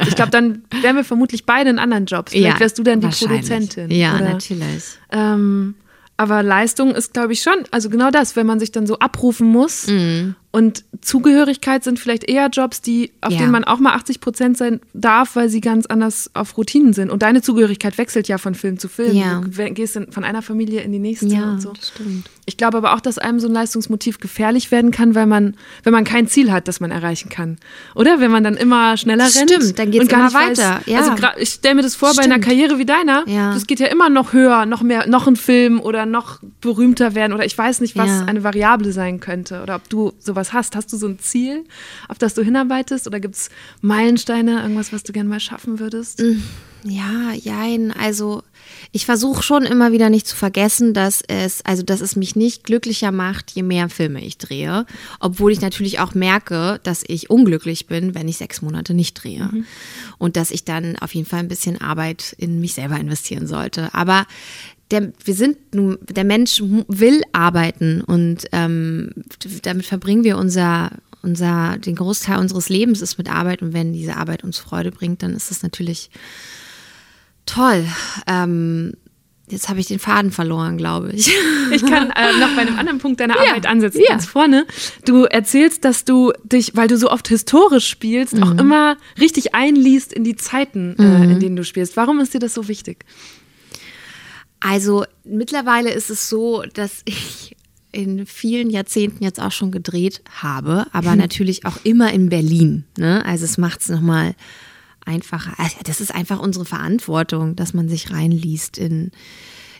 ich glaube, dann wären wir vermutlich beide in anderen Jobs. Vielleicht wärst du dann die. Produzentin. Ja, oder? natürlich. Ähm, aber Leistung ist, glaube ich, schon, also genau das, wenn man sich dann so abrufen muss Mhm. Und Zugehörigkeit sind vielleicht eher Jobs, die, auf Ja. denen man auch mal 80 Prozent sein darf, weil sie ganz anders auf Routinen sind. Und deine Zugehörigkeit wechselt ja von Film zu Film. Ja. Du gehst in, von einer Familie in die nächste Ja, und so. das stimmt. Ich glaube aber auch, dass einem so ein Leistungsmotiv gefährlich werden kann, weil man, wenn man kein Ziel hat, das man erreichen kann. Oder? Wenn man dann immer schneller rennt. Stimmt, dann und gar immer weiter, ja. Also ich stelle mir das vor bei einer Stimmt. Karriere wie deiner. Ja. Das geht ja immer noch höher, noch mehr, noch ein Film oder noch berühmter werden oder ich weiß nicht, was eine Variable sein könnte oder ob du sowas hast. Hast du so ein Ziel, auf das du hinarbeitest oder gibt es Meilensteine, irgendwas, was du gerne mal schaffen würdest? Ja, jein. Also ich versuche schon immer wieder nicht zu vergessen, dass es, also dass es mich nicht glücklicher macht, je mehr Filme ich drehe. Obwohl ich natürlich auch merke, dass ich unglücklich bin, wenn ich sechs Monate nicht drehe. Und dass ich dann auf jeden Fall ein bisschen Arbeit in mich selber investieren sollte. Aber der, wir sind nun, der Mensch will arbeiten und ähm, damit verbringen wir unser, unser, den Großteil unseres Lebens ist mit Arbeit und wenn diese Arbeit uns Freude bringt, dann ist es natürlich toll. Ähm, jetzt habe ich den Faden verloren, glaube ich. Ich kann äh, noch bei einem anderen Punkt deiner Arbeit ansetzen, ja. ganz vorne. Du erzählst, dass du dich, weil du so oft historisch spielst, Mhm. auch immer richtig einliest in die Zeiten, äh, in denen du spielst. Warum ist dir das so wichtig? Also mittlerweile ist es so, dass ich in vielen Jahrzehnten jetzt auch schon gedreht habe, aber natürlich auch immer in Berlin. Ne? Also es macht es nochmal einfacher. Also das ist einfach unsere Verantwortung, dass man sich reinliest in,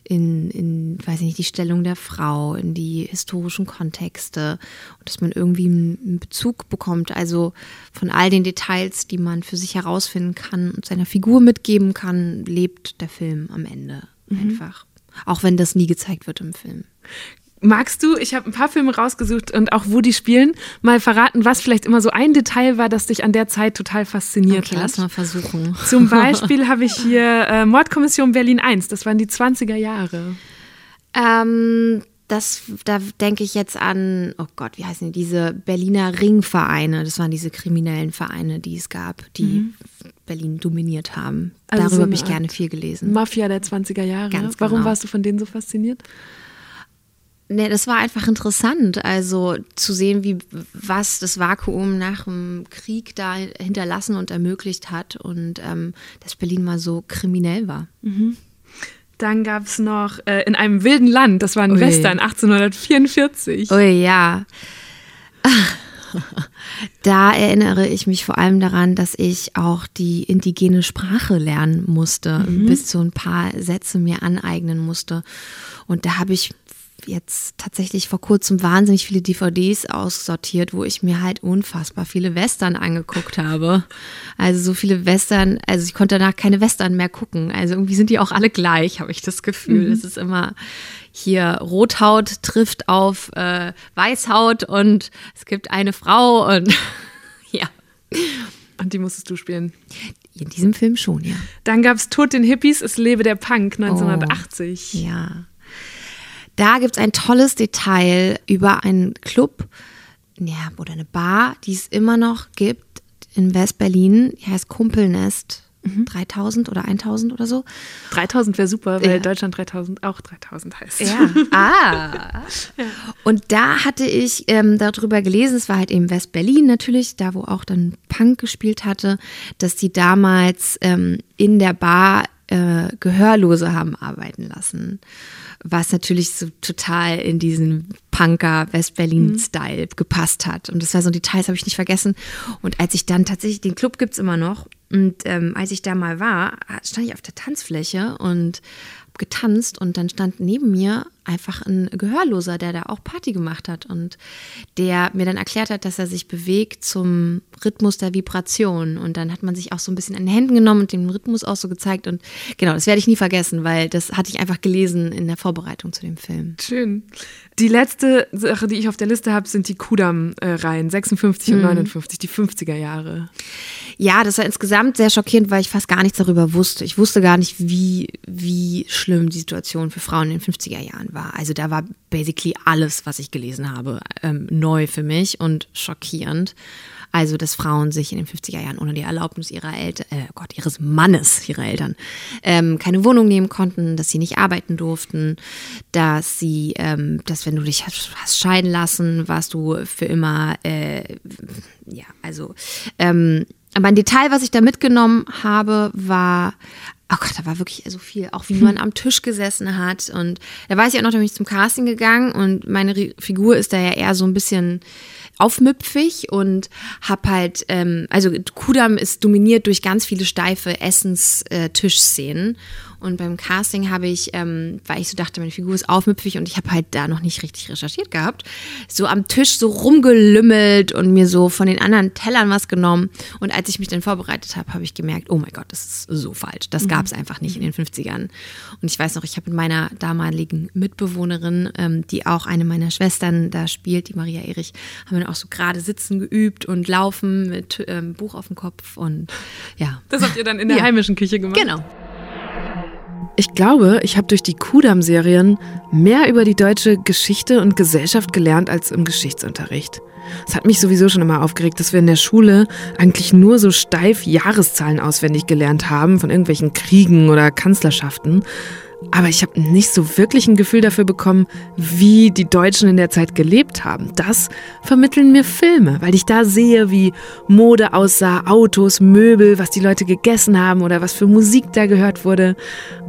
in, in, weiß ich nicht, die Stellung der Frau, in die historischen Kontexte und dass man irgendwie einen Bezug bekommt, also von all den Details, die man für sich herausfinden kann und seiner Figur mitgeben kann, lebt der Film am Ende einfach. Auch wenn das nie gezeigt wird im Film. Magst du, ich habe ein paar Filme rausgesucht und auch wo die spielen, mal verraten, was vielleicht immer so ein Detail war, das dich an der Zeit total fasziniert Okay, hat? lass mal versuchen. Zum Beispiel habe ich hier äh, Mordkommission Berlin 1, das waren die 20er Jahre. Ähm, das, da denke ich jetzt an, oh Gott, wie heißen die, diese Berliner Ringvereine. Das waren diese kriminellen Vereine, die es gab, die Berlin dominiert haben. Also so Darüber eine habe ich gerne viel gelesen. Mafia der 20er Jahre. Ganz Warum genau. warst du von denen so fasziniert? Nee, das war einfach interessant, also zu sehen, wie was das Vakuum nach dem Krieg da hinterlassen und ermöglicht hat und ähm, dass Berlin mal so kriminell war. Dann gab es noch äh, in einem wilden Land, das war ein Ui. Western 1844. Oh ja. Da erinnere ich mich vor allem daran, dass ich auch die indigene Sprache lernen musste, bis zu ein paar Sätze mir aneignen musste. Und da habe ich jetzt tatsächlich vor kurzem wahnsinnig viele DVDs aussortiert, wo ich mir halt unfassbar viele Western angeguckt habe. Also so viele Western, also ich konnte danach keine Western mehr gucken. Also irgendwie sind die auch alle gleich, habe ich das Gefühl. Es ist immer hier Rothaut trifft auf äh, Weißhaut und es gibt eine Frau und ja, Und die musstest du spielen. in diesem Film schon, ja. Dann gab es Tod den Hippies, es lebe der Punk 1980. Ja. Da gibt es ein tolles Detail über einen Club ja, oder eine Bar, die es immer noch gibt in West-Berlin. Die heißt Kumpelnest 3000 oder 1000 oder so. 3000 wäre super, weil Ja. Deutschland 3000 auch 3000 heißt. Ja. Ah. Und da hatte ich ähm, darüber gelesen, es war halt eben West-Berlin natürlich, da wo auch dann Punk gespielt hatte, dass die damals ähm, in der Bar äh, Gehörlose haben arbeiten lassen. Was natürlich so total in diesen Punker West-Berlin-Style gepasst hat. Und das war so ein Detail, das habe ich nicht vergessen. Und als ich dann tatsächlich, den Club gibt es immer noch, und ähm, als ich da mal war, stand ich auf der Tanzfläche und getanzt und dann stand neben mir einfach ein Gehörloser, der da auch Party gemacht hat und der mir dann erklärt hat, dass er sich bewegt zum Rhythmus der Vibration und dann hat man sich auch so ein bisschen in den Händen genommen und den Rhythmus auch so gezeigt und genau, das werde ich nie vergessen, weil das hatte ich einfach gelesen in der Vorbereitung zu dem Film. Schön. Die letzte Sache, die ich auf der Liste habe, sind die Kudam-Reihen, 56 Mhm. und 59, die 50er Jahre. Ja, das war insgesamt sehr schockierend, weil ich fast gar nichts darüber wusste. Ich wusste gar nicht, wie, wie schlimm die Situation für Frauen in den 50er Jahren war. War. Also da war basically alles, was ich gelesen habe, ähm, neu für mich und schockierend. Also, dass Frauen sich in den 50er Jahren ohne die Erlaubnis ihrer Eltern, äh Gott, ihres Mannes, ihrer Eltern, ähm, keine Wohnung nehmen konnten, dass sie nicht arbeiten durften, dass sie, ähm, dass wenn du dich hast, hast scheiden lassen, warst du für immer, äh, ja, also, ähm, aber ein Detail, was ich da mitgenommen habe, war Oh Gott, da war wirklich so viel, auch wie man am Tisch gesessen hat. Und da weiß ich auch noch, da bin ich zum Casting gegangen und meine Re Figur ist da ja eher so ein bisschen aufmüpfig und hab halt, ähm, also Kudam ist dominiert durch ganz viele steife Essenstischszenen. Äh, und beim Casting habe ich, ähm, weil ich so dachte, meine Figur ist aufmüpfig und ich habe halt da noch nicht richtig recherchiert gehabt, so am Tisch so rumgelümmelt und mir so von den anderen Tellern was genommen. Und als ich mich dann vorbereitet habe, habe ich gemerkt, oh mein Gott, das ist so falsch. Das mhm. gab es einfach nicht in den 50ern. Und ich weiß noch, ich habe mit meiner damaligen Mitbewohnerin, ähm, die auch eine meiner Schwestern da spielt, die Maria Erich, haben wir auch so gerade sitzen geübt und laufen mit ähm, Buch auf dem Kopf und ja. Das habt ihr dann in der ja. heimischen Küche gemacht? Genau. Ich glaube, ich habe durch die Kudam-Serien mehr über die deutsche Geschichte und Gesellschaft gelernt als im Geschichtsunterricht. Es hat mich sowieso schon immer aufgeregt, dass wir in der Schule eigentlich nur so steif Jahreszahlen auswendig gelernt haben von irgendwelchen Kriegen oder Kanzlerschaften. Aber ich habe nicht so wirklich ein Gefühl dafür bekommen, wie die Deutschen in der Zeit gelebt haben. Das vermitteln mir Filme, weil ich da sehe, wie Mode aussah, Autos, Möbel, was die Leute gegessen haben oder was für Musik da gehört wurde.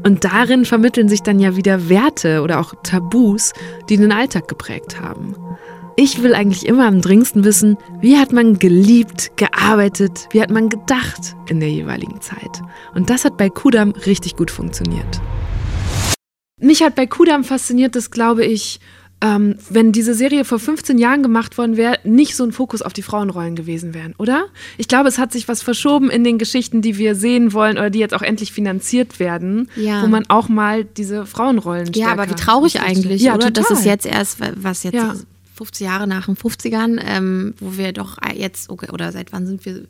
Und darin vermitteln sich dann ja wieder Werte oder auch Tabus, die den Alltag geprägt haben. Ich will eigentlich immer am dringendsten wissen, wie hat man geliebt, gearbeitet, wie hat man gedacht in der jeweiligen Zeit. Und das hat bei Kudam richtig gut funktioniert. Mich hat bei Kudam fasziniert, dass, glaube ich, ähm, wenn diese Serie vor 15 Jahren gemacht worden wäre, nicht so ein Fokus auf die Frauenrollen gewesen wären, oder? Ich glaube, es hat sich was verschoben in den Geschichten, die wir sehen wollen oder die jetzt auch endlich finanziert werden, ja. wo man auch mal diese Frauenrollen Ja, aber wie traurig eigentlich, ja, oder? Total. Das ist jetzt erst, was jetzt ja. 50 Jahre nach den 50ern, ähm, wo wir doch jetzt, okay, oder seit wann sind wir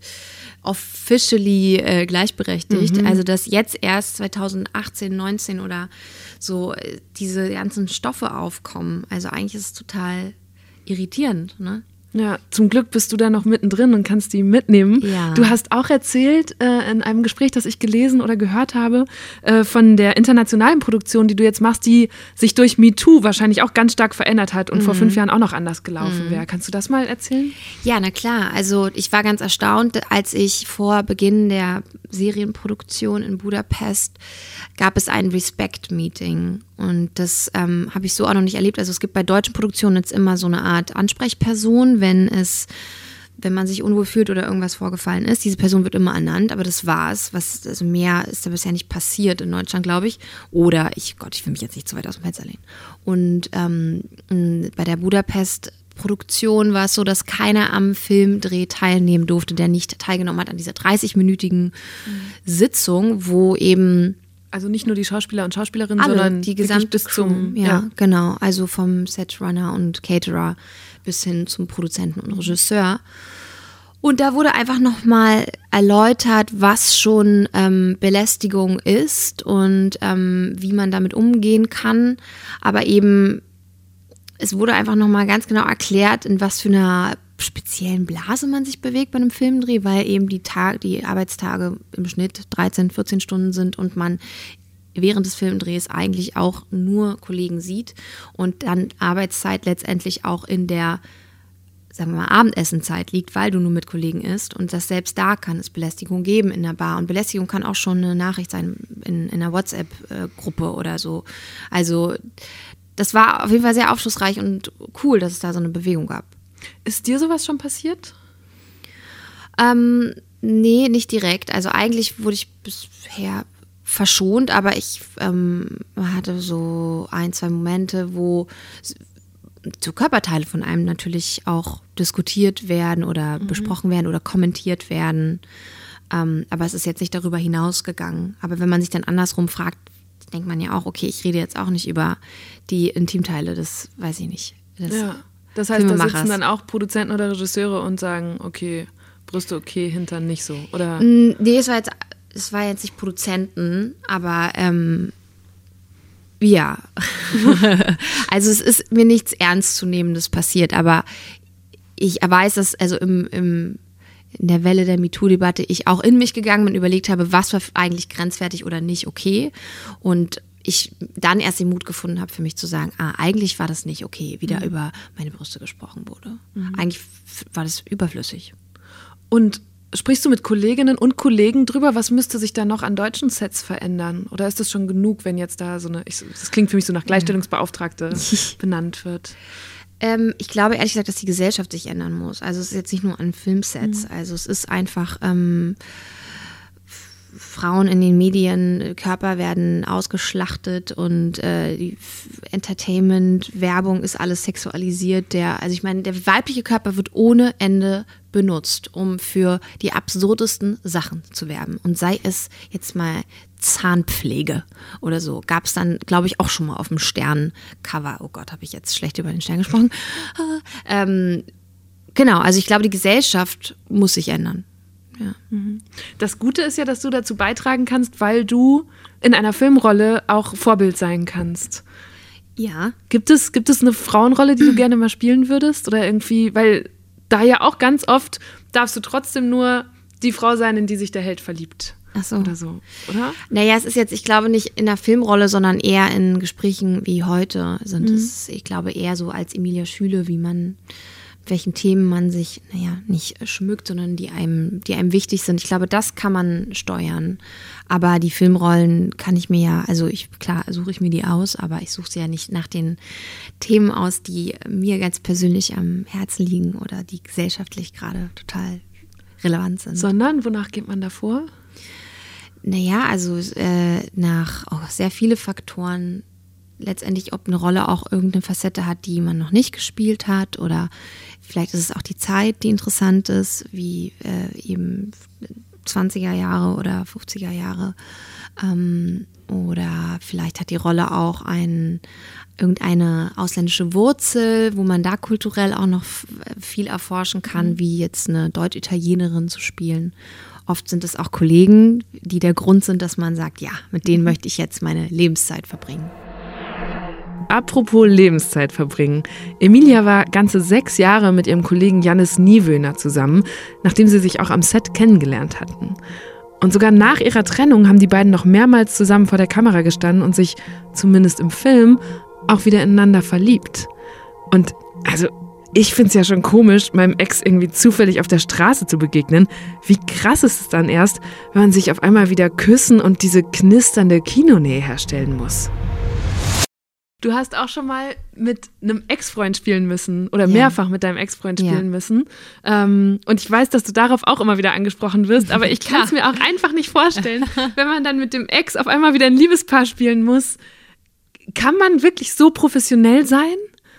officially äh, gleichberechtigt? Mhm. Also, dass jetzt erst 2018, 19 oder so äh, diese ganzen Stoffe aufkommen. Also eigentlich ist es total irritierend, ne? Ja, zum Glück bist du da noch mittendrin und kannst die mitnehmen. Ja. Du hast auch erzählt äh, in einem Gespräch, das ich gelesen oder gehört habe, äh, von der internationalen Produktion, die du jetzt machst, die sich durch MeToo wahrscheinlich auch ganz stark verändert hat und mhm. vor fünf Jahren auch noch anders gelaufen mhm. wäre. Kannst du das mal erzählen? Ja, na klar. Also ich war ganz erstaunt, als ich vor Beginn der Serienproduktion in Budapest gab es ein Respect-Meeting. Und das ähm, habe ich so auch noch nicht erlebt. Also es gibt bei deutschen Produktionen jetzt immer so eine Art Ansprechperson, wenn es, wenn man sich unwohl fühlt oder irgendwas vorgefallen ist. Diese Person wird immer ernannt, aber das war's. Was, also mehr ist da bisher nicht passiert in Deutschland, glaube ich. Oder ich, Gott, ich will mich jetzt nicht zu weit aus dem Fenster lehnen. Und ähm, bei der Budapest Produktion war es so, dass keiner am Filmdreh teilnehmen durfte, der nicht teilgenommen hat an dieser 30-minütigen mhm. Sitzung, wo eben also nicht nur die Schauspieler und Schauspielerinnen, Alle, sondern die gesamte bis zum ja, ja, genau, also vom Setrunner und Caterer bis hin zum Produzenten und Regisseur. Und da wurde einfach nochmal erläutert, was schon ähm, Belästigung ist und ähm, wie man damit umgehen kann. Aber eben, es wurde einfach nochmal ganz genau erklärt, in was für einer speziellen Blase man sich bewegt bei einem Filmdreh, weil eben die, Tag, die Arbeitstage im Schnitt 13, 14 Stunden sind und man während des Filmdrehs eigentlich auch nur Kollegen sieht und dann Arbeitszeit letztendlich auch in der sagen wir mal, Abendessenzeit liegt, weil du nur mit Kollegen isst und dass selbst da kann es Belästigung geben in der Bar. Und Belästigung kann auch schon eine Nachricht sein in, in einer WhatsApp-Gruppe oder so. Also das war auf jeden Fall sehr aufschlussreich und cool, dass es da so eine Bewegung gab. Ist dir sowas schon passiert? Ähm, nee, nicht direkt. Also eigentlich wurde ich bisher verschont, aber ich ähm, hatte so ein, zwei Momente, wo so Körperteile von einem natürlich auch diskutiert werden oder mhm. besprochen werden oder kommentiert werden. Ähm, aber es ist jetzt nicht darüber hinausgegangen. Aber wenn man sich dann andersrum fragt, denkt man ja auch, okay, ich rede jetzt auch nicht über die Intimteile, das weiß ich nicht. Das ja. Das heißt, da sitzen dann auch Produzenten oder Regisseure und sagen, okay, Brüste okay, Hintern nicht so, oder? Nee, es war jetzt, es war jetzt nicht Produzenten, aber ähm, Ja. also es ist mir nichts Ernstzunehmendes passiert, aber ich weiß, dass also im, im in der Welle der MeToo-Debatte ich auch in mich gegangen bin und überlegt habe, was war eigentlich grenzwertig oder nicht okay. Und ich dann erst den Mut gefunden habe, für mich zu sagen, ah, eigentlich war das nicht okay, wie da mhm. über meine Brüste gesprochen wurde. Mhm. Eigentlich war das überflüssig. Und sprichst du mit Kolleginnen und Kollegen drüber, was müsste sich da noch an deutschen Sets verändern? Oder ist das schon genug, wenn jetzt da so eine, ich, das klingt für mich so nach Gleichstellungsbeauftragte benannt wird? Ähm, ich glaube ehrlich gesagt, dass die Gesellschaft sich ändern muss. Also es ist jetzt nicht nur an Filmsets. Mhm. Also es ist einfach ähm, Frauen in den Medien, Körper werden ausgeschlachtet und äh, Entertainment, Werbung ist alles sexualisiert. Der, also ich meine, der weibliche Körper wird ohne Ende benutzt, um für die absurdesten Sachen zu werben. Und sei es jetzt mal Zahnpflege oder so. Gab es dann, glaube ich, auch schon mal auf dem Sterncover. Oh Gott, habe ich jetzt schlecht über den Stern gesprochen. ähm, genau, also ich glaube, die Gesellschaft muss sich ändern. Ja. Mhm. Das Gute ist ja, dass du dazu beitragen kannst, weil du in einer Filmrolle auch Vorbild sein kannst. Ja. Gibt es, gibt es eine Frauenrolle, die du gerne mal spielen würdest? Oder irgendwie, weil da ja auch ganz oft darfst du trotzdem nur die Frau sein, in die sich der Held verliebt. Ach so. Oder so, oder? Naja, es ist jetzt, ich glaube, nicht in der Filmrolle, sondern eher in Gesprächen wie heute sind mhm. es, ich glaube, eher so als Emilia Schüle, wie man welchen Themen man sich, naja, nicht schmückt, sondern die einem, die einem wichtig sind. Ich glaube, das kann man steuern. Aber die Filmrollen kann ich mir ja, also ich, klar, suche ich mir die aus, aber ich suche sie ja nicht nach den Themen aus, die mir ganz persönlich am Herzen liegen oder die gesellschaftlich gerade total relevant sind. Sondern, wonach geht man davor? Naja, also äh, nach oh, sehr viele Faktoren letztendlich, ob eine Rolle auch irgendeine Facette hat, die man noch nicht gespielt hat oder vielleicht ist es auch die Zeit, die interessant ist, wie äh, eben 20er Jahre oder 50er Jahre. Ähm, oder vielleicht hat die Rolle auch ein, irgendeine ausländische Wurzel, wo man da kulturell auch noch viel erforschen kann, mhm. wie jetzt eine Deutsch-Italienerin zu spielen. Oft sind es auch Kollegen, die der Grund sind, dass man sagt, ja, mit denen möchte ich jetzt meine Lebenszeit verbringen. Apropos Lebenszeit verbringen. Emilia war ganze sechs Jahre mit ihrem Kollegen Jannis Niewöhner zusammen, nachdem sie sich auch am Set kennengelernt hatten. Und sogar nach ihrer Trennung haben die beiden noch mehrmals zusammen vor der Kamera gestanden und sich, zumindest im Film, auch wieder ineinander verliebt. Und also, ich finde es ja schon komisch, meinem Ex irgendwie zufällig auf der Straße zu begegnen. Wie krass ist es dann erst, wenn man sich auf einmal wieder küssen und diese knisternde Kinonähe herstellen muss. Du hast auch schon mal mit einem Ex-Freund spielen müssen oder ja. mehrfach mit deinem Ex-Freund spielen ja. müssen. Ähm, und ich weiß, dass du darauf auch immer wieder angesprochen wirst, aber ich kann es mir auch einfach nicht vorstellen, wenn man dann mit dem Ex auf einmal wieder ein Liebespaar spielen muss. Kann man wirklich so professionell sein?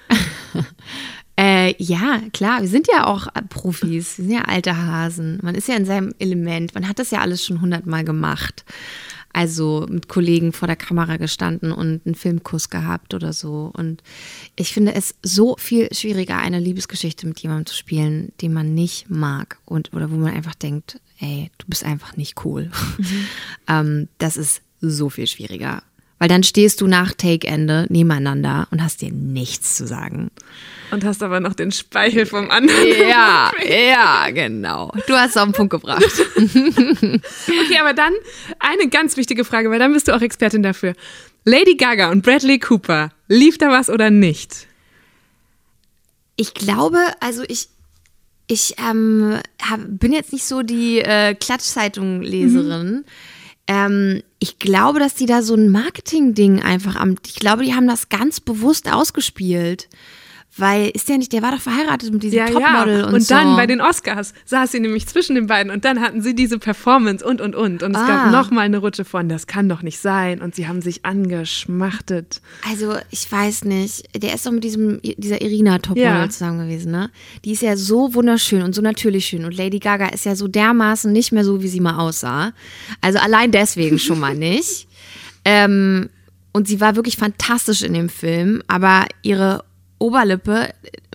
Äh, ja, klar, wir sind ja auch Profis, wir sind ja alte Hasen. Man ist ja in seinem Element, man hat das ja alles schon hundertmal gemacht also mit Kollegen vor der Kamera gestanden und einen Filmkuss gehabt oder so. Und ich finde es so viel schwieriger, eine Liebesgeschichte mit jemandem zu spielen, den man nicht mag und oder wo man einfach denkt, ey, du bist einfach nicht cool. Mhm. ähm, das ist so viel schwieriger. Weil dann stehst du nach Take-Ende nebeneinander und hast dir nichts zu sagen. Und hast aber noch den Speichel vom anderen. Ja, ja, genau. Du hast es auf den Punkt gebracht. okay, aber dann eine ganz wichtige Frage, weil dann bist du auch Expertin dafür. Lady Gaga und Bradley Cooper, lief da was oder nicht? Ich glaube, also ich, ich ähm, hab, bin jetzt nicht so die äh, Klatschzeitung-Leserin. Mhm. Ähm, ich glaube, dass die da so ein Marketing-Ding einfach am. Ich glaube, die haben das ganz bewusst ausgespielt. Weil ist der nicht, der war doch verheiratet mit diesem ja, Topmodel ja. und, und so. dann bei den Oscars saß sie nämlich zwischen den beiden und dann hatten sie diese Performance und und und und es ah. gab noch mal eine Rutsche von, das kann doch nicht sein und sie haben sich angeschmachtet. Also ich weiß nicht, der ist doch mit diesem dieser Irina Topmodel ja. zusammen gewesen, ne? Die ist ja so wunderschön und so natürlich schön und Lady Gaga ist ja so dermaßen nicht mehr so, wie sie mal aussah. Also allein deswegen schon mal nicht. Ähm, und sie war wirklich fantastisch in dem Film, aber ihre Oberlippe,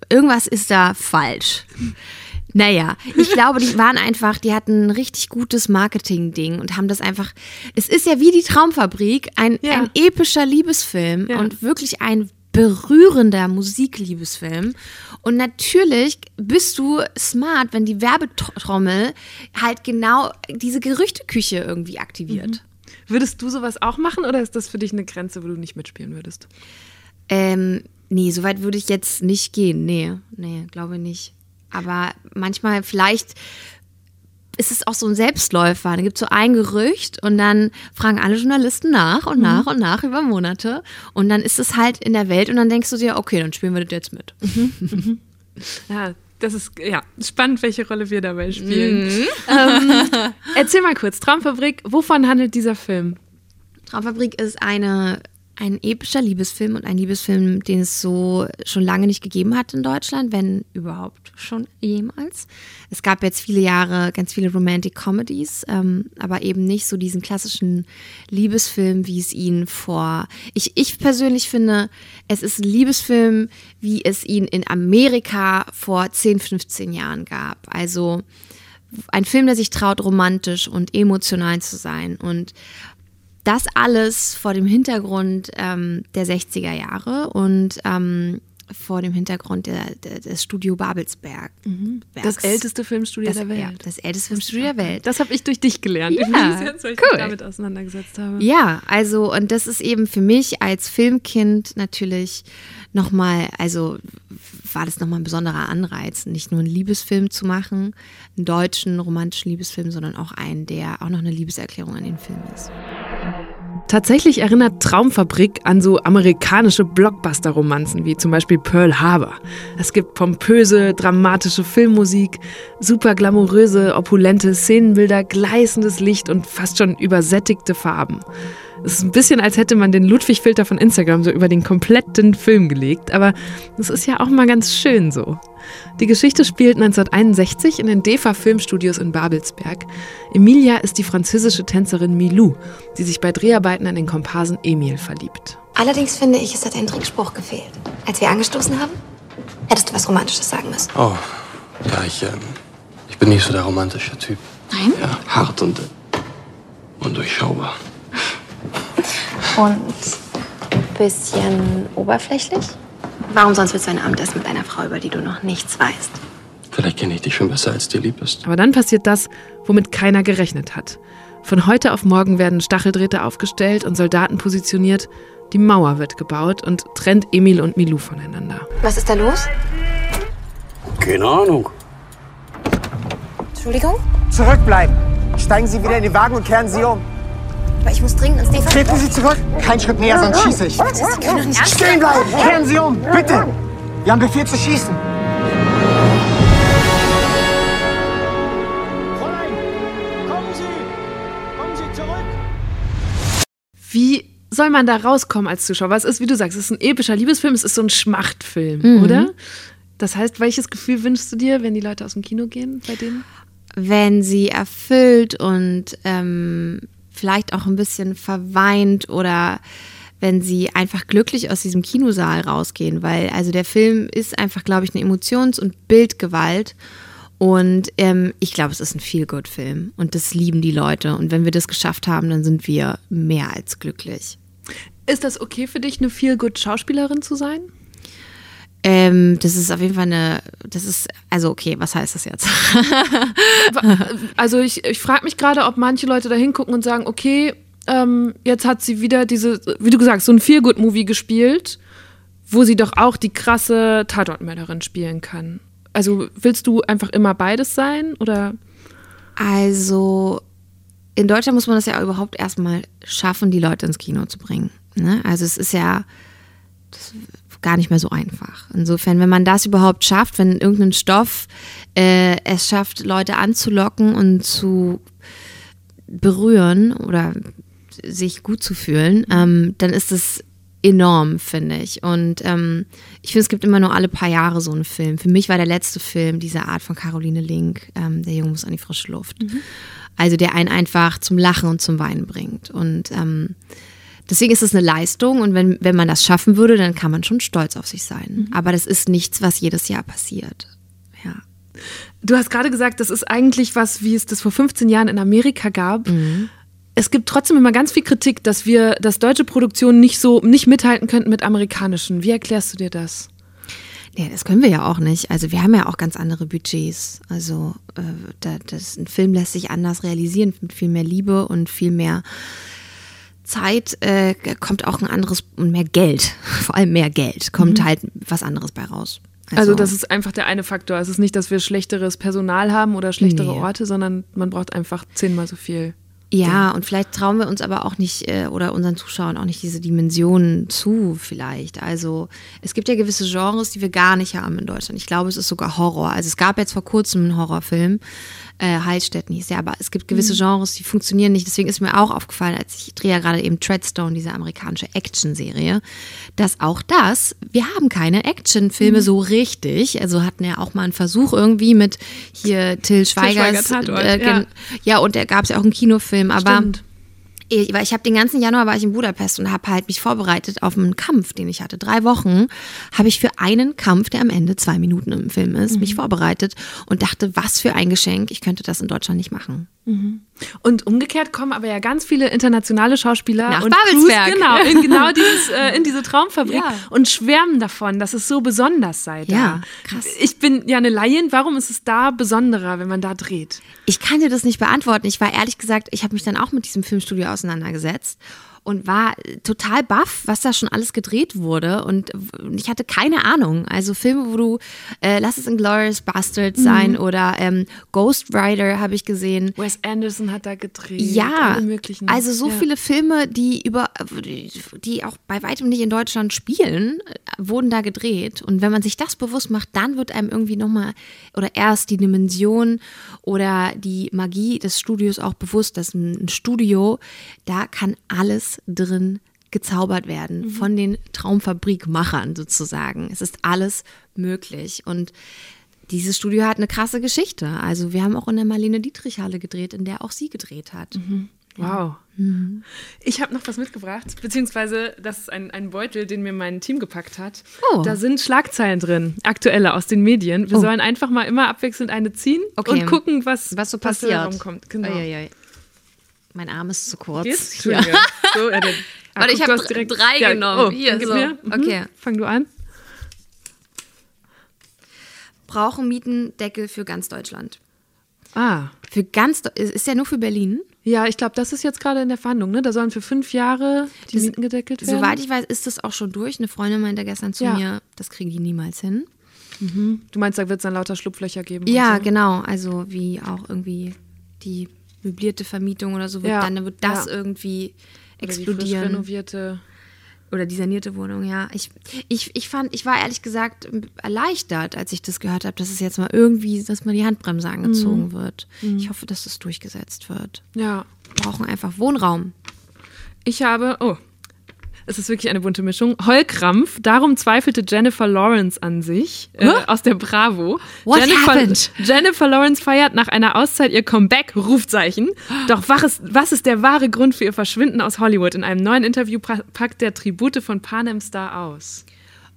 irgendwas ist da falsch. Naja, ich glaube, die waren einfach, die hatten ein richtig gutes Marketing-Ding und haben das einfach. Es ist ja wie die Traumfabrik, ein, Ja. ein epischer Liebesfilm Ja. und wirklich ein berührender Musikliebesfilm. Und natürlich bist du smart, wenn die Werbetrommel halt genau diese Gerüchteküche irgendwie aktiviert. Würdest du sowas auch machen oder ist das für dich eine Grenze, wo du nicht mitspielen würdest? Ähm, nee, so weit würde ich jetzt nicht gehen. Nee, nee, glaube nicht. Aber manchmal vielleicht ist es auch so ein Selbstläufer. Da gibt es so ein Gerücht und dann fragen alle Journalisten nach und nach und nach über Monate. Und dann ist es halt in der Welt und dann denkst du dir, okay, dann spielen wir das jetzt mit. Ja, das ist ja spannend, welche Rolle wir dabei spielen. Ähm, erzähl mal kurz, Traumfabrik, wovon handelt dieser Film? Traumfabrik ist eine, ein epischer Liebesfilm und ein Liebesfilm, den es so schon lange nicht gegeben hat in Deutschland, wenn überhaupt schon jemals. Es gab jetzt viele Jahre ganz viele Romantic Comedies, ähm, aber eben nicht so diesen klassischen Liebesfilm, wie es ihn vor. Ich, ich persönlich finde, es ist ein Liebesfilm, wie es ihn in Amerika vor 10, 15 Jahren gab. Also ein Film, der sich traut, romantisch und emotional zu sein. Und das alles vor dem Hintergrund ähm, der 60er Jahre und ähm, vor dem Hintergrund der, der, des Studio Babelsberg. Das Werks. älteste Filmstudio das, der Welt. Ja, das älteste Filmstudio der Welt. Das habe ich durch dich gelernt. Ja, übrigens, weil ich cool. mich damit auseinandergesetzt habe. Ja, also und das ist eben für mich als Filmkind natürlich nochmal, also war das nochmal ein besonderer Anreiz, nicht nur einen Liebesfilm zu machen, einen deutschen romantischen Liebesfilm, sondern auch einen, der auch noch eine Liebeserklärung an den Film ist. Tatsächlich erinnert Traumfabrik an so amerikanische Blockbuster-Romanzen wie zum Beispiel Pearl Harbor. Es gibt pompöse, dramatische Filmmusik, super glamouröse, opulente Szenenbilder, gleißendes Licht und fast schon übersättigte Farben. Es ist ein bisschen, als hätte man den Ludwig-Filter von Instagram so über den kompletten Film gelegt, aber es ist ja auch mal ganz schön so. Die Geschichte spielt 1961 in den DEFA Filmstudios in Babelsberg. Emilia ist die französische Tänzerin Milou, die sich bei Dreharbeiten an den Komparsen Emil verliebt. Allerdings finde ich, es hat ein Trinkspruch gefehlt. Als wir angestoßen haben, hättest du was Romantisches sagen müssen. Oh, ja, ich, ähm, ich bin nicht so der romantische Typ. Nein? Ja, hart und äh, undurchschaubar. Und bisschen oberflächlich? Warum sonst willst du ein Abendessen mit einer Frau, über die du noch nichts weißt? Vielleicht kenne ich dich schon besser, als dir lieb ist. Aber dann passiert das, womit keiner gerechnet hat. Von heute auf morgen werden Stacheldrähte aufgestellt und Soldaten positioniert. Die Mauer wird gebaut und trennt Emil und Milou voneinander. Was ist da los? Keine Ahnung. Entschuldigung? Zurückbleiben. Steigen Sie wieder in den Wagen und kehren Sie um. Aber ich muss dringend ins DV. Treten Sie zurück. Kein Schritt näher, sonst schieße ich. Sie können doch nicht Stehen bleiben. Kehren Sie um. Bitte. Wir haben Befehl zu schießen. Fräulein, kommen Sie! Kommen Sie zurück! Wie soll man da rauskommen als Zuschauer? Was ist, wie du sagst, es ist ein epischer Liebesfilm, es ist so ein Schmachtfilm, oder? Das heißt, welches Gefühl wünschst du dir, wenn die Leute aus dem Kino gehen bei denen? wenn sie erfüllt und ähm, vielleicht auch ein bisschen verweint oder wenn sie einfach glücklich aus diesem Kinosaal rausgehen, weil also der Film ist einfach, glaube ich, eine Emotions- und Bildgewalt und ähm, ich glaube, es ist ein Feel-Good-Film und das lieben die Leute und wenn wir das geschafft haben, dann sind wir mehr als glücklich. Ist das okay für dich, eine Feel-Good-Schauspielerin zu sein? Ähm, das ist auf jeden Fall eine, das ist, also okay, was heißt das jetzt? Also ich, ich frage mich gerade, ob manche Leute da hingucken und sagen, okay, ähm, jetzt hat sie wieder diese, wie du gesagt hast, so ein Feel-Good-Movie gespielt, wo sie doch auch die krasse Tatortmörderin spielen kann. Also willst du einfach immer beides sein oder? Also in Deutschland muss man das ja überhaupt erstmal schaffen, die Leute ins Kino zu bringen. Ne? Also es ist ja das gar nicht mehr so einfach. Insofern, wenn man das überhaupt schafft, wenn irgendein Stoff äh, es schafft, Leute anzulocken und zu berühren oder sich gut zu fühlen, ähm, dann ist es enorm, finde ich. Und ähm, ich finde, es gibt immer nur alle paar Jahre so einen Film. Für mich war der letzte Film dieser Art von Caroline Link, ähm, Der Junge muss an die frische Luft. Also der einen einfach zum Lachen und zum Weinen bringt. Und ähm, deswegen ist es eine Leistung und wenn, wenn man das schaffen würde, dann kann man schon stolz auf sich sein. Aber das ist nichts, was jedes Jahr passiert. Ja. Du hast gerade gesagt, das ist eigentlich was, wie es das vor 15 Jahren in Amerika gab. Es gibt trotzdem immer ganz viel Kritik, dass wir, dass deutsche Produktionen nicht so, nicht mithalten könnten mit amerikanischen. Wie erklärst du dir das? Ja, das können wir ja auch nicht. Also wir haben ja auch ganz andere Budgets. Also äh, da, das, ein Film lässt sich anders realisieren, mit viel mehr Liebe und viel mehr Zeit äh, kommt auch ein anderes und mehr Geld, vor allem mehr Geld, kommt halt was anderes bei raus. Also, das ist einfach der eine Faktor. Es ist nicht, dass wir schlechteres Personal haben oder schlechtere Nee. Orte, sondern man braucht einfach zehnmal so viel. Ja, und vielleicht trauen wir uns aber auch nicht äh, oder unseren Zuschauern auch nicht diese Dimensionen zu, vielleicht. Also es gibt ja gewisse Genres, die wir gar nicht haben in Deutschland. Ich glaube, es ist sogar Horror. Also es gab jetzt vor kurzem einen Horrorfilm, äh, Heilstätten hieß der, aber es gibt gewisse Genres, die funktionieren nicht. Deswegen ist mir auch aufgefallen, als ich drehe ja gerade eben Treadstone, diese amerikanische Action-Serie, dass auch das, wir haben keine Actionfilme so richtig. Also hatten ja auch mal einen Versuch irgendwie mit hier Till Schweigers. Schweiger Tatort, äh, ja. ja, und da gab es ja auch einen Kinofilm, aber Stimmt. Ich, weil ich habe den ganzen Januar war ich in Budapest und habe halt mich vorbereitet auf einen Kampf, den ich hatte. Drei Wochen habe ich für einen Kampf, der am Ende zwei Minuten im Film ist, Mhm. mich vorbereitet und dachte, was für ein Geschenk. Ich könnte das in Deutschland nicht machen. Und umgekehrt kommen aber ja ganz viele internationale Schauspieler Nach und Babelsberg. Crews, genau, in genau dieses, äh, in diese Traumfabrik Ja. und schwärmen davon, dass es so besonders sei. Da. Ja, krass. Ich bin ja eine Laien. Warum ist es da besonderer, wenn man da dreht? Ich kann dir das nicht beantworten. Ich war ehrlich gesagt, ich habe mich dann auch mit diesem Filmstudio auseinandergesetzt und war total baff, was da schon alles gedreht wurde. Und ich hatte keine Ahnung. Also Filme, wo du, äh, lass es Inglourious Bastards sein oder ähm, Ghost Rider habe ich gesehen. Wes Anderson hat da gedreht. Ja, also so ja. viele Filme, die über, die auch bei weitem nicht in Deutschland spielen, wurden da gedreht. Und wenn man sich das bewusst macht, dann wird einem irgendwie nochmal oder erst die Dimension oder die Magie des Studios auch bewusst, dass ein Studio, da kann alles drin gezaubert werden von den Traumfabrikmachern sozusagen. Es ist alles möglich und dieses Studio hat eine krasse Geschichte. Also wir haben auch in der Marlene Dietrich Halle gedreht, in der auch sie gedreht hat. Wow. Mhm. Ich habe noch was mitgebracht, beziehungsweise das ist ein, ein Beutel, den mir mein Team gepackt hat. Oh. Da sind Schlagzeilen drin, aktuelle aus den Medien. Wir sollen einfach mal immer abwechselnd eine ziehen Okay. und gucken, was, Was so passiert. rumkommt. Genau. Uiuiui. Mein Arm ist zu kurz. Geht's? Ja. So, ja, ah, Warte, ich guck, hab du hast dr- drei genommen. Oh, Hier, so. Mhm. Okay. Fang du an. Brauchen Mietendeckel für ganz Deutschland. Ah. Für ganz, ist ist ja nur für Berlin. Ja, ich glaube, das ist jetzt gerade in der Verhandlung. Ne? Da sollen für fünf Jahre die Das- Mieten gedeckelt werden. Soweit ich weiß, ist das auch schon durch. Eine Freundin meinte gestern zu Ja. mir, das kriegen die niemals hin. du meinst, da wird es dann lauter Schlupflöcher geben? Ja, so? genau. Also wie auch irgendwie die möblierte Vermietung oder so wird Ja, dann wird das ja. irgendwie Oder die explodieren. renovierte. Oder die sanierte Wohnung, ja. Ich, ich, ich fand, ich war ehrlich gesagt erleichtert, als ich das gehört habe, dass es jetzt mal irgendwie, dass mal die Handbremse angezogen wird. Ich hoffe, dass das durchgesetzt wird. Ja. Wir brauchen einfach Wohnraum. Ich habe, oh, es ist wirklich eine bunte Mischung. Heulkrampf, darum zweifelte Jennifer Lawrence an sich, äh, aus der Bravo. What Jennifer, happened? Jennifer Lawrence feiert nach einer Auszeit ihr Comeback, Rufzeichen. Doch was ist, was ist der wahre Grund für ihr Verschwinden aus Hollywood? In einem neuen Interview packt der Tribute von Panem Star aus.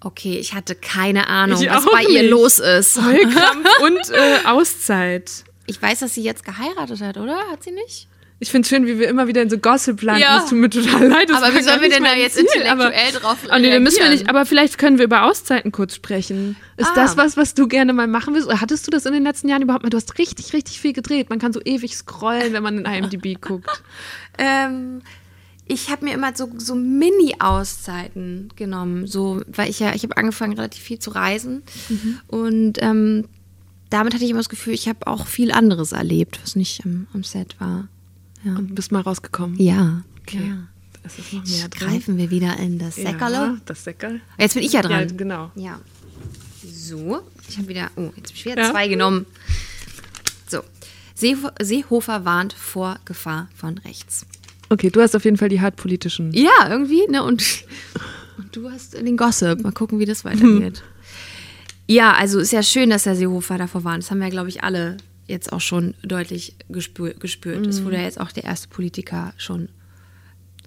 Okay, ich hatte keine Ahnung, Ich was bei ihr nicht. los ist. Heulkrampf und äh, Auszeit. Ich weiß, dass sie jetzt geheiratet hat, oder? Hat sie nicht? Ich finde es schön, wie wir immer wieder in so Gossip landen. Ja. Das tut mir total leid. Aber wie sollen wir denn da jetzt Ziel, intellektuell aber- drauf Oh, nee, da müssen wir reagieren? nicht. Aber vielleicht können wir über Auszeiten kurz sprechen. Ist Ah. das was, was du gerne mal machen willst? Oder hattest du das in den letzten Jahren überhaupt mal? Du hast richtig, richtig viel gedreht. Man kann so ewig scrollen, wenn man in IMDb guckt. Ähm, ich habe mir immer so, so Mini-Auszeiten genommen, so, weil ich ja, ich habe angefangen, relativ viel zu reisen. Und ähm, damit hatte ich immer das Gefühl, ich habe auch viel anderes erlebt, was nicht am, am Set war. Und bist mal rausgekommen. Ja. Okay. ja. Es ist noch mehr drin. Greifen wir wieder in das Säckerle. Ja, das Säckerl. Jetzt bin ich ja Ja, dran. genau. Ja. So, ich habe wieder, oh, jetzt habe ich wieder Ja. zwei genommen. So, Seeho Seehofer warnt vor Gefahr von rechts. Okay, du hast auf jeden Fall die hartpolitischen. Ja, irgendwie, ne? Und, und du hast den Gossip. Mal gucken, wie das weitergeht. Ja, also ist ja schön, dass der Seehofer davor warnt. Das haben wir, glaube ich, alle jetzt auch schon deutlich gespür gespürt. Es wurde ja jetzt auch der erste Politiker schon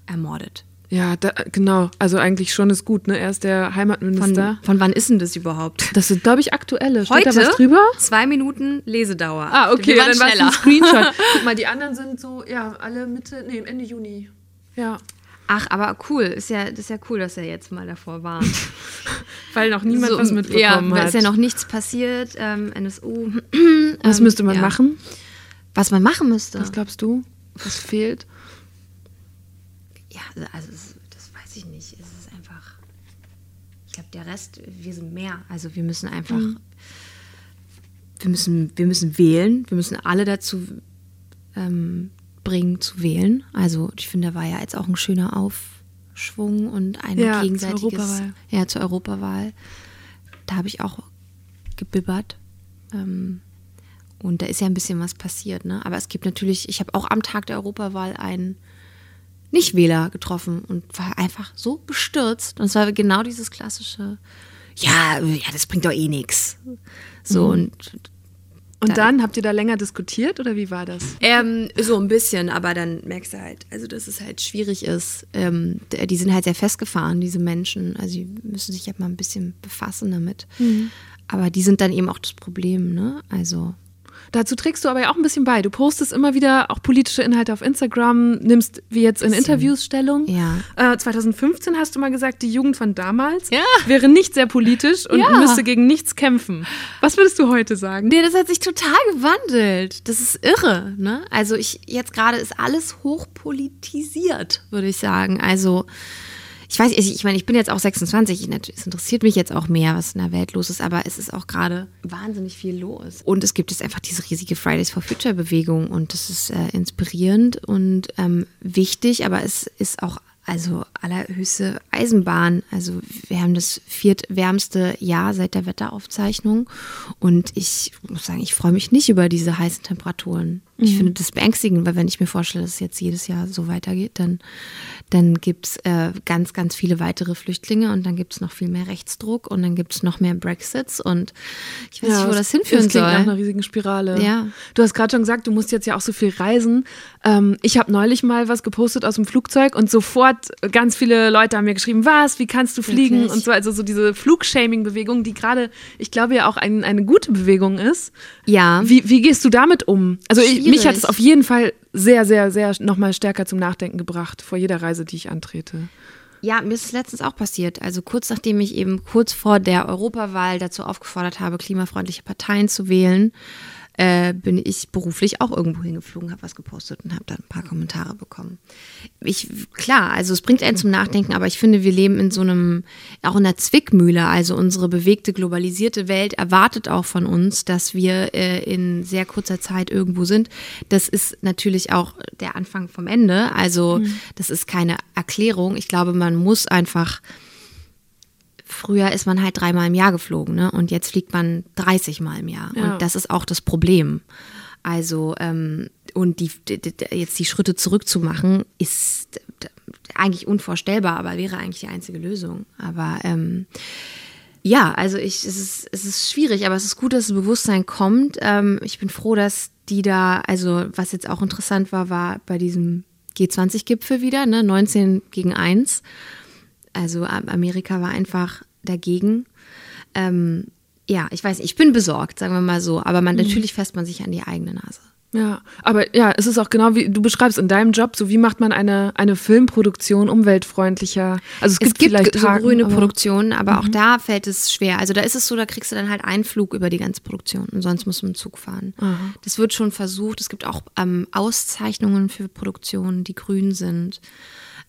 ermordet Ja, da, genau. Also eigentlich schon ist gut, ne? Er ist der Von, Heimatminister. von wann ist denn das überhaupt? das sind, glaube ich, aktuelle. Steht Heute? da was drüber? Zwei Minuten Lesedauer. Ah, okay, dann war es ein Screenshot. Guck mal, die anderen sind so, ja, alle Mitte, nee, Ende Juni. Ja. Ach, aber cool. Ist ja, das ist ja cool, dass er jetzt mal davor war. Weil noch niemand So, was mitbekommen ja, hat. ist ja noch nichts passiert. Ähm, NSU. was ähm, müsste man ja. machen? Was man machen müsste. Was glaubst du? Was fehlt? Ja, also es, das weiß ich nicht. Es ist einfach. Ich glaube, der Rest, wir sind mehr. Also wir müssen einfach. Wir, müssen, wir müssen wählen. Wir müssen alle dazu ähm, bringen, zu wählen. Also ich finde, da war ja jetzt auch ein schöner Aufschwung und ein Ja, zur gegenseitiges. Europawahl. Ja, zur Europawahl. Da habe ich auch gebibbert. Ähm, und da ist ja ein bisschen was passiert, ne? Aber es gibt natürlich, ich habe auch am Tag der Europawahl einen Nichtwähler getroffen und war einfach so bestürzt. Und es war genau dieses klassische, ja, ja, das bringt doch eh nichts. So und Und dann habt ihr da länger diskutiert oder wie war das? ähm, so ein bisschen, aber dann merkst du halt, also dass es halt schwierig ist. Ähm, die sind halt sehr festgefahren, diese Menschen. Also die müssen sich ja mal ein bisschen befassen damit. Aber die sind dann eben auch das Problem, ne? Also Dazu trägst du aber ja auch ein bisschen bei. Du postest immer wieder auch politische Inhalte auf Instagram, nimmst wie jetzt in Interviews Stellung. Ja. Äh, 2015 hast du mal gesagt, die Jugend von damals Ja. wäre nicht sehr politisch und Ja. müsste gegen nichts kämpfen. Was würdest du heute sagen? Nee, das hat sich total gewandelt. Das ist irre, ne? Also ich jetzt gerade ist alles hochpolitisiert, würde ich sagen. Also ich weiß, ich, meine, ich bin jetzt auch 26. nat- Es interessiert mich jetzt auch mehr, was in der Welt los ist, aber es ist auch gerade wahnsinnig viel los. Und es gibt jetzt einfach diese riesige Fridays for Future Bewegung und das ist äh, inspirierend und ähm, wichtig, aber es ist auch also allerhöchste Eisenbahn. Also wir haben das viertwärmste Jahr seit der Wetteraufzeichnung und ich muss sagen, ich freue mich nicht über diese heißen Temperaturen. Ich finde das beängstigend, weil wenn ich mir vorstelle, dass es jetzt jedes Jahr so weitergeht, dann, dann gibt es äh, ganz, ganz viele weitere Flüchtlinge und dann gibt es noch viel mehr Rechtsdruck und dann gibt es noch mehr Brexits und ich weiß nicht, wo das hinführen das klingt nach einer soll. riesigen Spirale. Ja. Du hast gerade schon gesagt, du musst jetzt ja auch so viel reisen. Ähm, ich habe neulich mal was gepostet aus dem Flugzeug und sofort ganz viele Leute haben mir geschrieben, was, wie kannst du fliegen Wirklich? und so. Also so diese Flugshaming-Bewegung, die gerade, ich glaube ja auch ein, eine gute Bewegung ist. Ja. Wie, wie gehst du damit um? Also ich, mich hat es auf jeden Fall sehr, sehr, sehr nochmal stärker zum Nachdenken gebracht vor jeder Reise, die ich antrete. Ja, mir ist es letztens auch passiert. Also kurz nachdem ich eben kurz vor der Europawahl dazu aufgefordert habe, klimafreundliche Parteien zu wählen, äh, bin ich beruflich auch irgendwo hingeflogen, habe was gepostet und habe dann ein paar Kommentare bekommen. Ich, klar, also es bringt einen zum Nachdenken, aber ich finde, wir leben in so einem, auch in einer Zwickmühle. Also unsere bewegte, globalisierte Welt erwartet auch von uns, dass wir äh, in sehr kurzer Zeit irgendwo sind. Das ist natürlich auch der Anfang vom Ende. Also das ist keine Erklärung. Ich glaube, man muss einfach früher ist man halt dreimal im Jahr geflogen, ne? Und jetzt fliegt man 30 Mal im Jahr. Ja. Und das ist auch das Problem. Also, ähm, und die, die, jetzt die Schritte zurückzumachen, ist eigentlich unvorstellbar, aber wäre eigentlich die einzige Lösung. Aber ähm, ja, also ich, es ist, es ist schwierig, aber es ist gut, dass das Bewusstsein kommt. Ähm, ich bin froh, dass die da, also was jetzt auch interessant war, war bei diesem G20-Gipfel wieder, ne, 19 gegen 1. Also Am- Amerika war einfach dagegen. Ähm, ja, ich weiß, nicht, ich bin besorgt, sagen wir mal so, aber man natürlich fässt man sich an die eigene Nase. Ja, aber ja, es ist auch genau wie du beschreibst in deinem Job, so wie macht man eine, eine Filmproduktion umweltfreundlicher? Also es gibt, Es gibt vielleicht so Haken, grüne aber- Produktionen, aber auch da fällt es schwer. Also da ist es so, da kriegst du dann halt einen Flug über die ganze Produktion und sonst musst du mit dem Zug fahren. Das wird schon versucht. Es gibt auch ähm, Auszeichnungen für Produktionen, die grün sind.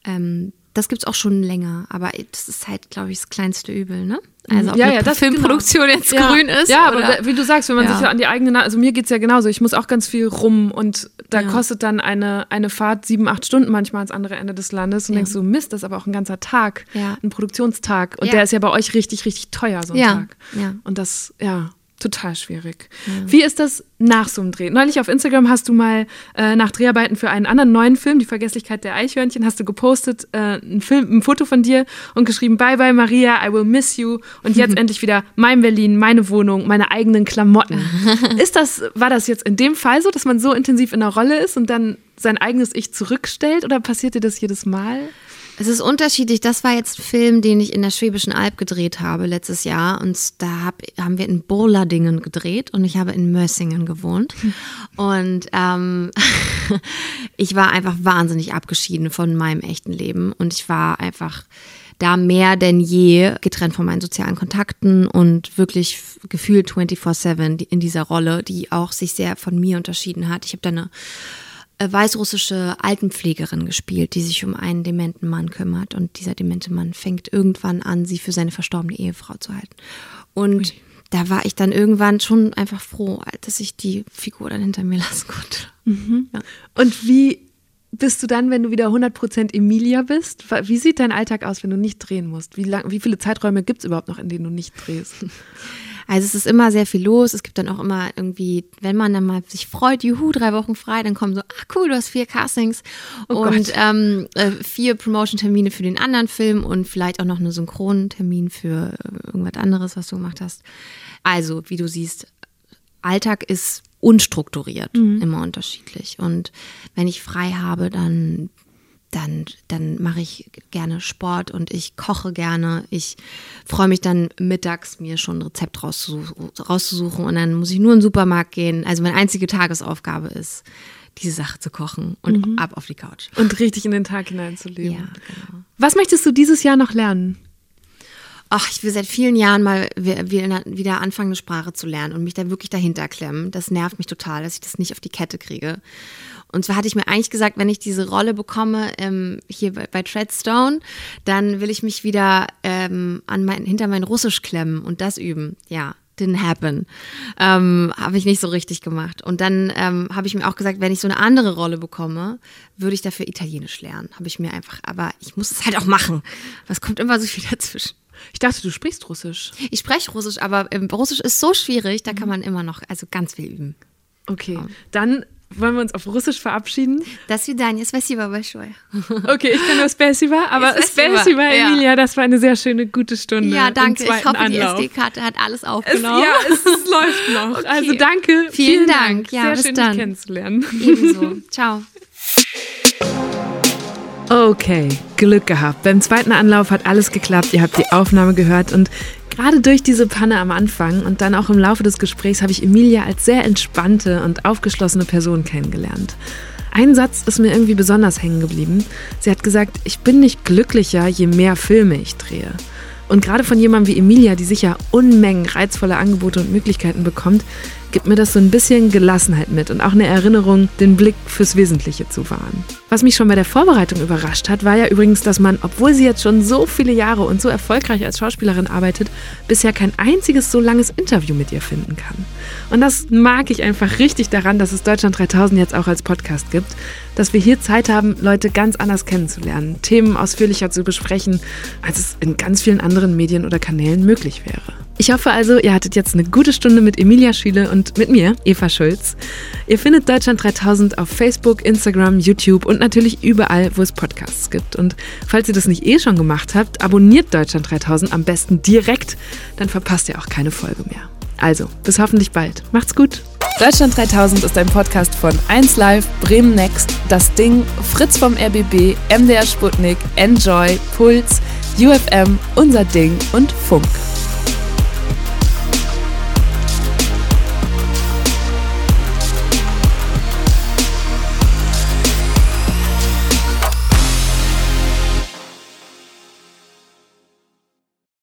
Ähm, das gibt es auch schon länger, aber das ist halt, glaube ich, das kleinste Übel, ne? Also ob ja, eine ja, das Filmproduktion genau. jetzt ja. grün ist. Ja, aber oder? da- wie du sagst, wenn man Ja. sich an die eigene, also mir geht's ja genauso. Ich muss auch ganz viel rum und da kostet dann eine, eine Fahrt sieben, acht Stunden manchmal ans andere Ende des Landes und denkst so, Mist, das ist aber auch ein ganzer Tag, Ja. ein Produktionstag und der ist ja bei euch richtig, richtig teuer, so ein Ja, Tag. ja. Und das, ja, total schwierig. Wie ist das nach so einem Dreh? Neulich auf Instagram hast du mal äh, nach Dreharbeiten für einen anderen neuen Film, Die Vergesslichkeit der Eichhörnchen, hast du gepostet, äh, ein, Film, ein Foto von dir und geschrieben, bye bye Maria, I will miss you. Und jetzt endlich wieder mein Berlin, meine Wohnung, meine eigenen Klamotten. ist das, war das jetzt in dem Fall so, dass man so intensiv in der Rolle ist und dann sein eigenes Ich zurückstellt oder passiert dir das jedes Mal? Es ist unterschiedlich. Das war jetzt ein Film, den ich in der Schwäbischen Alb gedreht habe letztes Jahr. Und da hab, haben wir in Burladingen gedreht und ich habe in Mössingen gewohnt. Und ähm, ich war einfach wahnsinnig abgeschieden von meinem echten Leben. Und ich war einfach da mehr denn je getrennt von meinen sozialen Kontakten und wirklich gefühlt 24-7 in dieser Rolle, die auch sich sehr von mir unterschieden hat. Ich habe da eine weißrussische Altenpflegerin gespielt, die sich um einen dementen Mann kümmert. Und dieser demente Mann fängt irgendwann an, sie für seine verstorbene Ehefrau zu halten. Und Ui. da war ich dann irgendwann schon einfach froh, dass ich die Figur dann hinter mir lassen konnte. Mhm. Ja. Und wie bist du dann, wenn du wieder 100% Emilia bist? Wie sieht dein Alltag aus, wenn du nicht drehen musst? Wie, lang, wie viele Zeiträume gibt es überhaupt noch, in denen du nicht drehst? Also es ist immer sehr viel los. Es gibt dann auch immer irgendwie, wenn man dann mal sich freut, juhu, drei Wochen frei, dann kommen so, ach cool, du hast vier Castings oh und ähm, äh, vier Promotion-Termine für den anderen Film und vielleicht auch noch einen Synchrontermin für irgendwas anderes, was du gemacht hast. Also, wie du siehst, Alltag ist unstrukturiert, mhm. immer unterschiedlich. Und wenn ich frei habe, dann, dann, dann mache ich gerne Sport und ich koche gerne. Ich freue mich dann mittags, mir schon ein Rezept rauszusuchen, rauszusuchen und dann muss ich nur in den Supermarkt gehen. Also meine einzige Tagesaufgabe ist, diese Sache zu kochen und mhm. ab auf die Couch. Und richtig in den Tag hineinzuleben. Ja, genau. Was möchtest du dieses Jahr noch lernen? ach, ich will seit vielen Jahren mal wieder anfangen, eine Sprache zu lernen und mich da wirklich dahinter klemmen. Das nervt mich total, dass ich das nicht auf die Kette kriege. Und zwar hatte ich mir eigentlich gesagt, wenn ich diese Rolle bekomme ähm, hier bei, bei Treadstone, dann will ich mich wieder ähm, an mein, hinter mein Russisch klemmen und das üben. Ja, didn't happen. Ähm, habe ich nicht so richtig gemacht. Und dann ähm, habe ich mir auch gesagt, wenn ich so eine andere Rolle bekomme, würde ich dafür Italienisch lernen. Habe ich mir einfach, aber ich muss es halt auch machen. Was kommt immer so viel dazwischen. Ich dachte, du sprichst Russisch. Ich spreche Russisch, aber ähm, Russisch ist so schwierig, da kann man immer noch also ganz viel üben. Okay, dann wollen wir uns auf Russisch verabschieden? Das свидания, спасибо большое. Okay, ich kann nur спасибо, aber спасибо, Emilia, ja. das war eine sehr schöne, gute Stunde. Ja, danke. Ich hoffe, Anlauf. die SD-Karte hat alles aufgenommen. Es, ja, es, es läuft noch. Okay. Also danke. Vielen, vielen Dank. Dank. Ja, sehr bis schön, dann. dich kennenzulernen. Ebenso. Ciao. Okay, Glück gehabt. Beim zweiten Anlauf hat alles geklappt. Ihr habt die Aufnahme gehört und gerade durch diese Panne am Anfang und dann auch im Laufe des Gesprächs habe ich Emilia als sehr entspannte und aufgeschlossene Person kennengelernt. Ein Satz ist mir irgendwie besonders hängen geblieben. Sie hat gesagt, ich bin nicht glücklicher, je mehr Filme ich drehe. Und gerade von jemandem wie Emilia, die sicher Unmengen reizvoller Angebote und Möglichkeiten bekommt, gibt mir das so ein bisschen Gelassenheit mit und auch eine Erinnerung, den Blick fürs Wesentliche zu wahren. Was mich schon bei der Vorbereitung überrascht hat, war ja übrigens, dass man, obwohl sie jetzt schon so viele Jahre und so erfolgreich als Schauspielerin arbeitet, bisher kein einziges so langes Interview mit ihr finden kann. Und das mag ich einfach richtig daran, dass es Deutschland 3000 jetzt auch als Podcast gibt, dass wir hier Zeit haben, Leute ganz anders kennenzulernen, Themen ausführlicher zu besprechen, als es in ganz vielen anderen Medien oder Kanälen möglich wäre. Ich hoffe also, ihr hattet jetzt eine gute Stunde mit Emilia Schiele und mit mir, Eva Schulz. Ihr findet Deutschland 3000 auf Facebook, Instagram, YouTube und natürlich überall, wo es Podcasts gibt. Und falls ihr das nicht eh schon gemacht habt, abonniert Deutschland 3000 am besten direkt, dann verpasst ihr auch keine Folge mehr. Also, bis hoffentlich bald. Macht's gut. Deutschland 3000 ist ein Podcast von 1Live, Bremen Next, Das Ding, Fritz vom RBB, MDR Sputnik, Enjoy, Puls, UFM, Unser Ding und Funk.